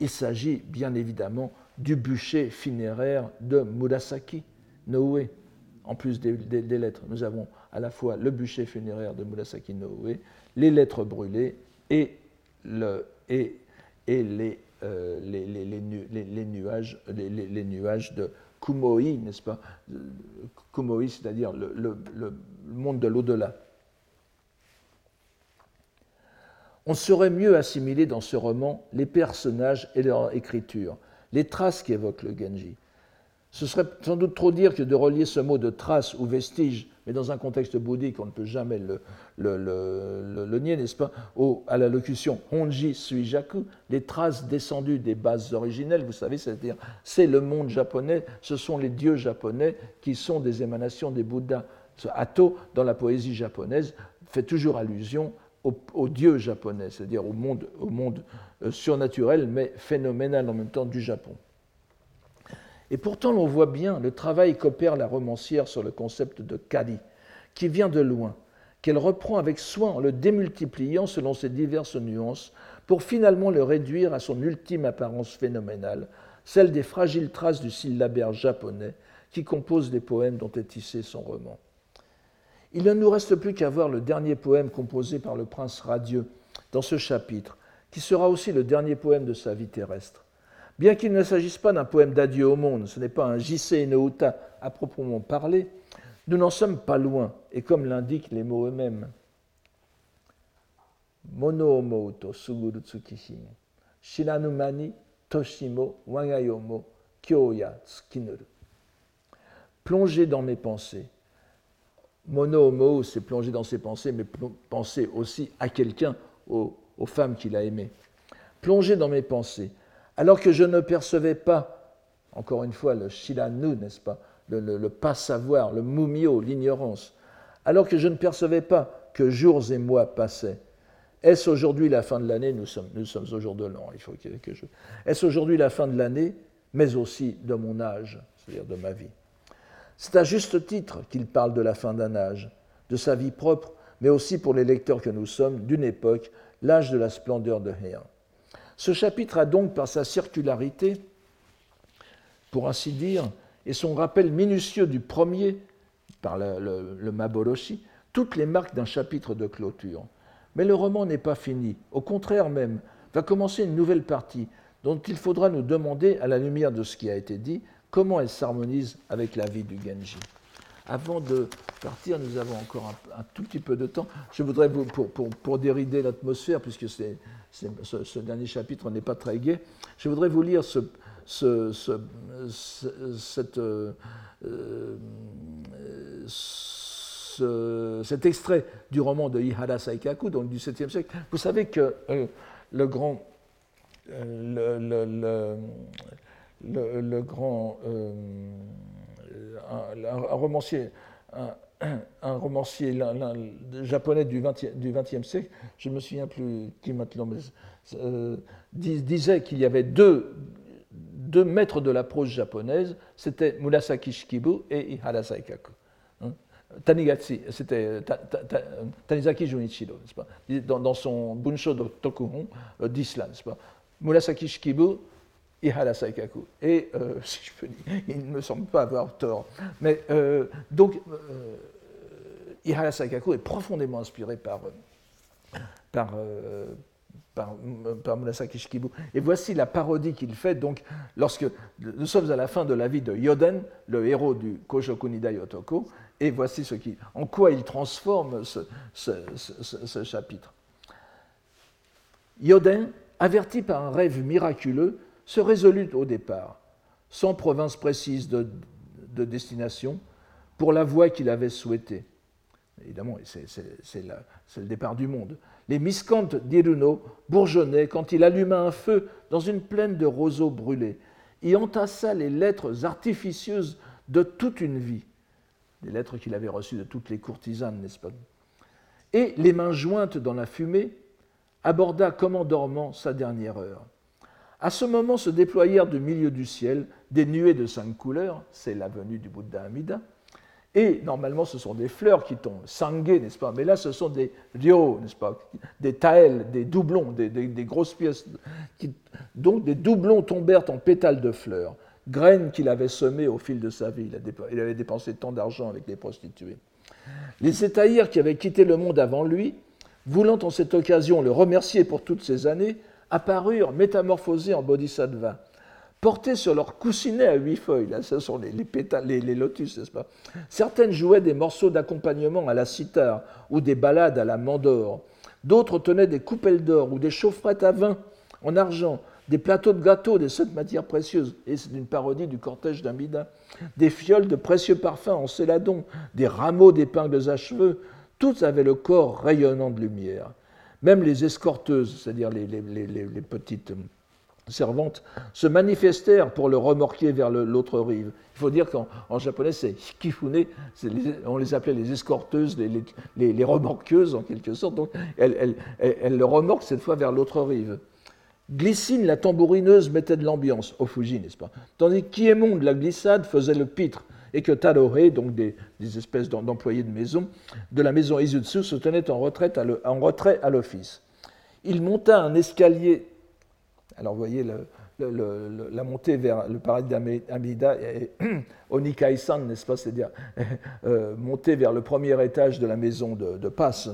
Il s'agit bien évidemment du bûcher funéraire de Murasaki, Noé. En plus des, des lettres, nous avons à la fois le bûcher funéraire de Murasaki Noé, les lettres brûlées et, le, et, et les, les, nuages, de Kumoi, n'est-ce pas? Kumoi, c'est-à-dire le, monde de l'au-delà. On saurait mieux assimiler dans ce roman les personnages et leur écriture, les traces qu'évoque le Genji. Ce serait sans doute trop dire que de relier ce mot de trace ou vestige, mais dans un contexte bouddhique, on ne peut jamais le, nier, n'est-ce pas, à la locution Honji Suijaku, les traces descendues des bases originelles, vous savez, c'est-à-dire c'est le monde japonais, ce sont les dieux japonais qui sont des émanations des Bouddhas. Ce Atto, dans la poésie japonaise, fait toujours allusion au, dieu japonais, c'est-à-dire au monde, au monde euh, surnaturel, mais phénoménal en même temps du Japon. Et pourtant, l'on voit bien le travail qu'opère la romancière sur le concept de kari, qui vient de loin, qu'elle reprend avec soin en le démultipliant selon ses diverses nuances, pour finalement le réduire à son ultime apparence phénoménale, celle des fragiles traces du syllabaire japonais qui compose les poèmes dont est tissé son roman. Il ne nous reste plus qu'à voir le dernier poème composé par le prince radieux dans ce chapitre, qui sera aussi le dernier poème de sa vie terrestre. Bien qu'il ne s'agisse pas d'un poème d'adieu au monde, ce n'est pas un Jisei no Uta à proprement parler, nous n'en sommes pas loin, et comme l'indiquent les mots eux-mêmes. Mono to suguru tsukishin, shiranumani toshimo wagayomo kyoya tsukinuru. Plonger dans mes pensées. Mono homo, c'est plonger dans ses pensées, mais penser aussi à quelqu'un, aux, aux femmes qu'il a aimées. Plonger dans mes pensées alors que je ne percevais pas, encore une fois, le shilanu, n'est-ce pas, le, pas-savoir, le mumio, l'ignorance, alors que je ne percevais pas que jours et mois passaient. Est-ce aujourd'hui la fin de l'année? Nous sommes, au jour de l'an, il faut que, je... Est-ce aujourd'hui la fin de l'année, mais aussi de mon âge, c'est-à-dire de ma vie C'est à juste titre qu'il parle de la fin d'un âge, de sa vie propre, mais aussi pour les lecteurs que nous sommes, d'une époque, l'âge de la splendeur de Héan. Ce chapitre a donc, par sa circularité, pour ainsi dire, et son rappel minutieux du premier, par le, le, Maboroshi, toutes les marques d'un chapitre de clôture. Mais le roman n'est pas fini. Au contraire même, va commencer une nouvelle partie dont il faudra nous demander, à la lumière de ce qui a été dit, comment elle s'harmonise avec la vie du Genji. Avant de partir, nous avons encore un, tout petit peu de temps. Je voudrais, vous, pour, pour, pour dérider l'atmosphère, puisque c'est ce, dernier chapitre n'est pas très gai, je voudrais vous lire ce, cette, euh, cet extrait du roman de Ihara Saikaku, donc du 7e siècle. Vous savez que euh, le grand, euh, le, le, grand un, romancier, un romancier japonais du XXe siècle, je ne me souviens plus qui maintenant, euh, disait qu'il y avait deux, deux maîtres de la prose japonaise, c'était Murasaki Shikibu et Ihara Saikaku. Hein. Tanigaki, c'était Tanizaki Junichiro, pas? Dans, dans, son Bunsho Tokuhon euh, d'Island. Murasaki Shikibu Ihara Saikaku. Et, euh, si je peux dire, il ne me semble pas avoir tort. Mais euh, donc, euh, Ihara Saikaku est profondément inspiré par, par, par, par Murasaki Shikibu. Et voici la parodie qu'il fait. Donc, lorsque nous sommes à la fin de la vie de Yoden, le héros du Koshoku Nidai Otoko, et voici ce qui, en quoi il transforme ce, ce, chapitre. Yodin, averti par un rêve miraculeux, se résolut au départ, sans province précise de, destination, pour la voie qu'il avait souhaitée. Évidemment, c'est le départ du monde. Les miscantes d'Iruno bourgeonnaient quand il alluma un feu dans une plaine de roseaux brûlés, y entassa les lettres artificieuses de toute une vie, des lettres qu'il avait reçues de toutes les courtisanes, n'est-ce pas? Et, les mains jointes dans la fumée, aborda comme en dormant sa dernière heure. À ce moment se déployèrent du milieu du ciel des nuées de cinq couleurs, c'est la venue du Bouddha Amida, et normalement ce sont des fleurs qui tombent, sanguées, n'est-ce pas? Mais là ce sont des ryo, n'est-ce pas? Des taels, des doublons, des, grosses pièces, donc des doublons tombèrent en pétales de fleurs, graines qu'il avait semées au fil de sa vie. Il avait dépensé tant d'argent avec les prostituées. Les Étaïrs qui avaient quitté le monde avant lui, voulant en cette occasion le remercier pour toutes ces années, apparurent métamorphosés en bodhisattva, portés sur leurs coussinets à huit feuilles. Là, ce sont les, les, lotus, n'est-ce pas? Certaines jouaient des morceaux d'accompagnement à la cithare ou des ballades à la mandore. D'autres tenaient des coupelles d'or ou des chaufferettes à vin en argent, des plateaux de gâteaux, des sept matières précieuses, et c'est une parodie du cortège d'Amida, des fioles de précieux parfums en céladon, des rameaux d'épingles à cheveux, toutes avaient le corps rayonnant de lumière. Même les escorteuses, c'est-à-dire les, petites servantes, se manifestèrent pour le remorquer vers l'autre rive. Il faut dire qu'en japonais, c'est kifune, on les appelait les escorteuses, les, remorqueuses en quelque sorte. Donc elles, le remorquent cette fois vers l'autre rive. Glycine, la tambourineuse, mettait de l'ambiance au Fuji, n'est-ce pas? Tandis que de la glissade, faisait le pitre et que Tadore, donc des, espèces d'employés de maison, de la maison Izutsu, se tenait en, retraite en retrait à l'office. Il monta un escalier. Alors vous voyez la montée vers le paradis d'Amida, Onikai-san, n'est-ce pas C'est-à-dire euh, monter vers le premier étage de la maison de, de Passe.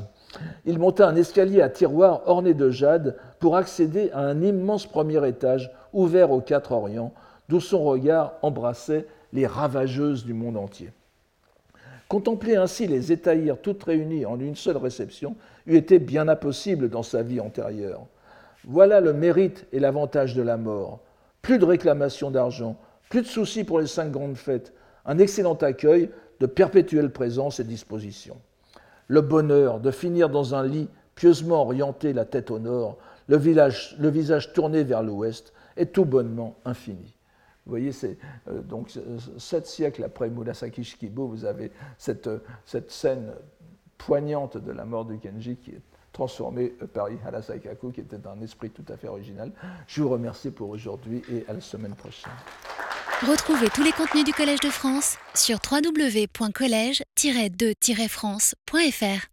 Il monta un escalier à tiroirs orné de jade pour accéder à un immense premier étage ouvert aux quatre orients, d'où son regard embrassait les ravageuses du monde entier. Contempler ainsi les étahirs toutes réunies en une seule réception eût été bien impossible dans sa vie antérieure. Voilà le mérite et l'avantage de la mort. Plus de réclamation d'argent, plus de soucis pour les cinq grandes fêtes, un excellent accueil, de perpétuelle présence et disposition. Le bonheur de finir dans un lit pieusement orienté la tête au nord, le visage tourné vers l'ouest, est tout bonnement infini. Vous voyez, c'est euh, donc sept siècles après Murasaki Shikibu, vous avez cette, cette, scène poignante de la mort de Genji qui est transformée par Ihara Saikaku, qui était un esprit tout à fait original. Je vous remercie pour aujourd'hui et à la semaine prochaine. Retrouvez tous les contenus du Collège de France sur www.colège-2-france.fr.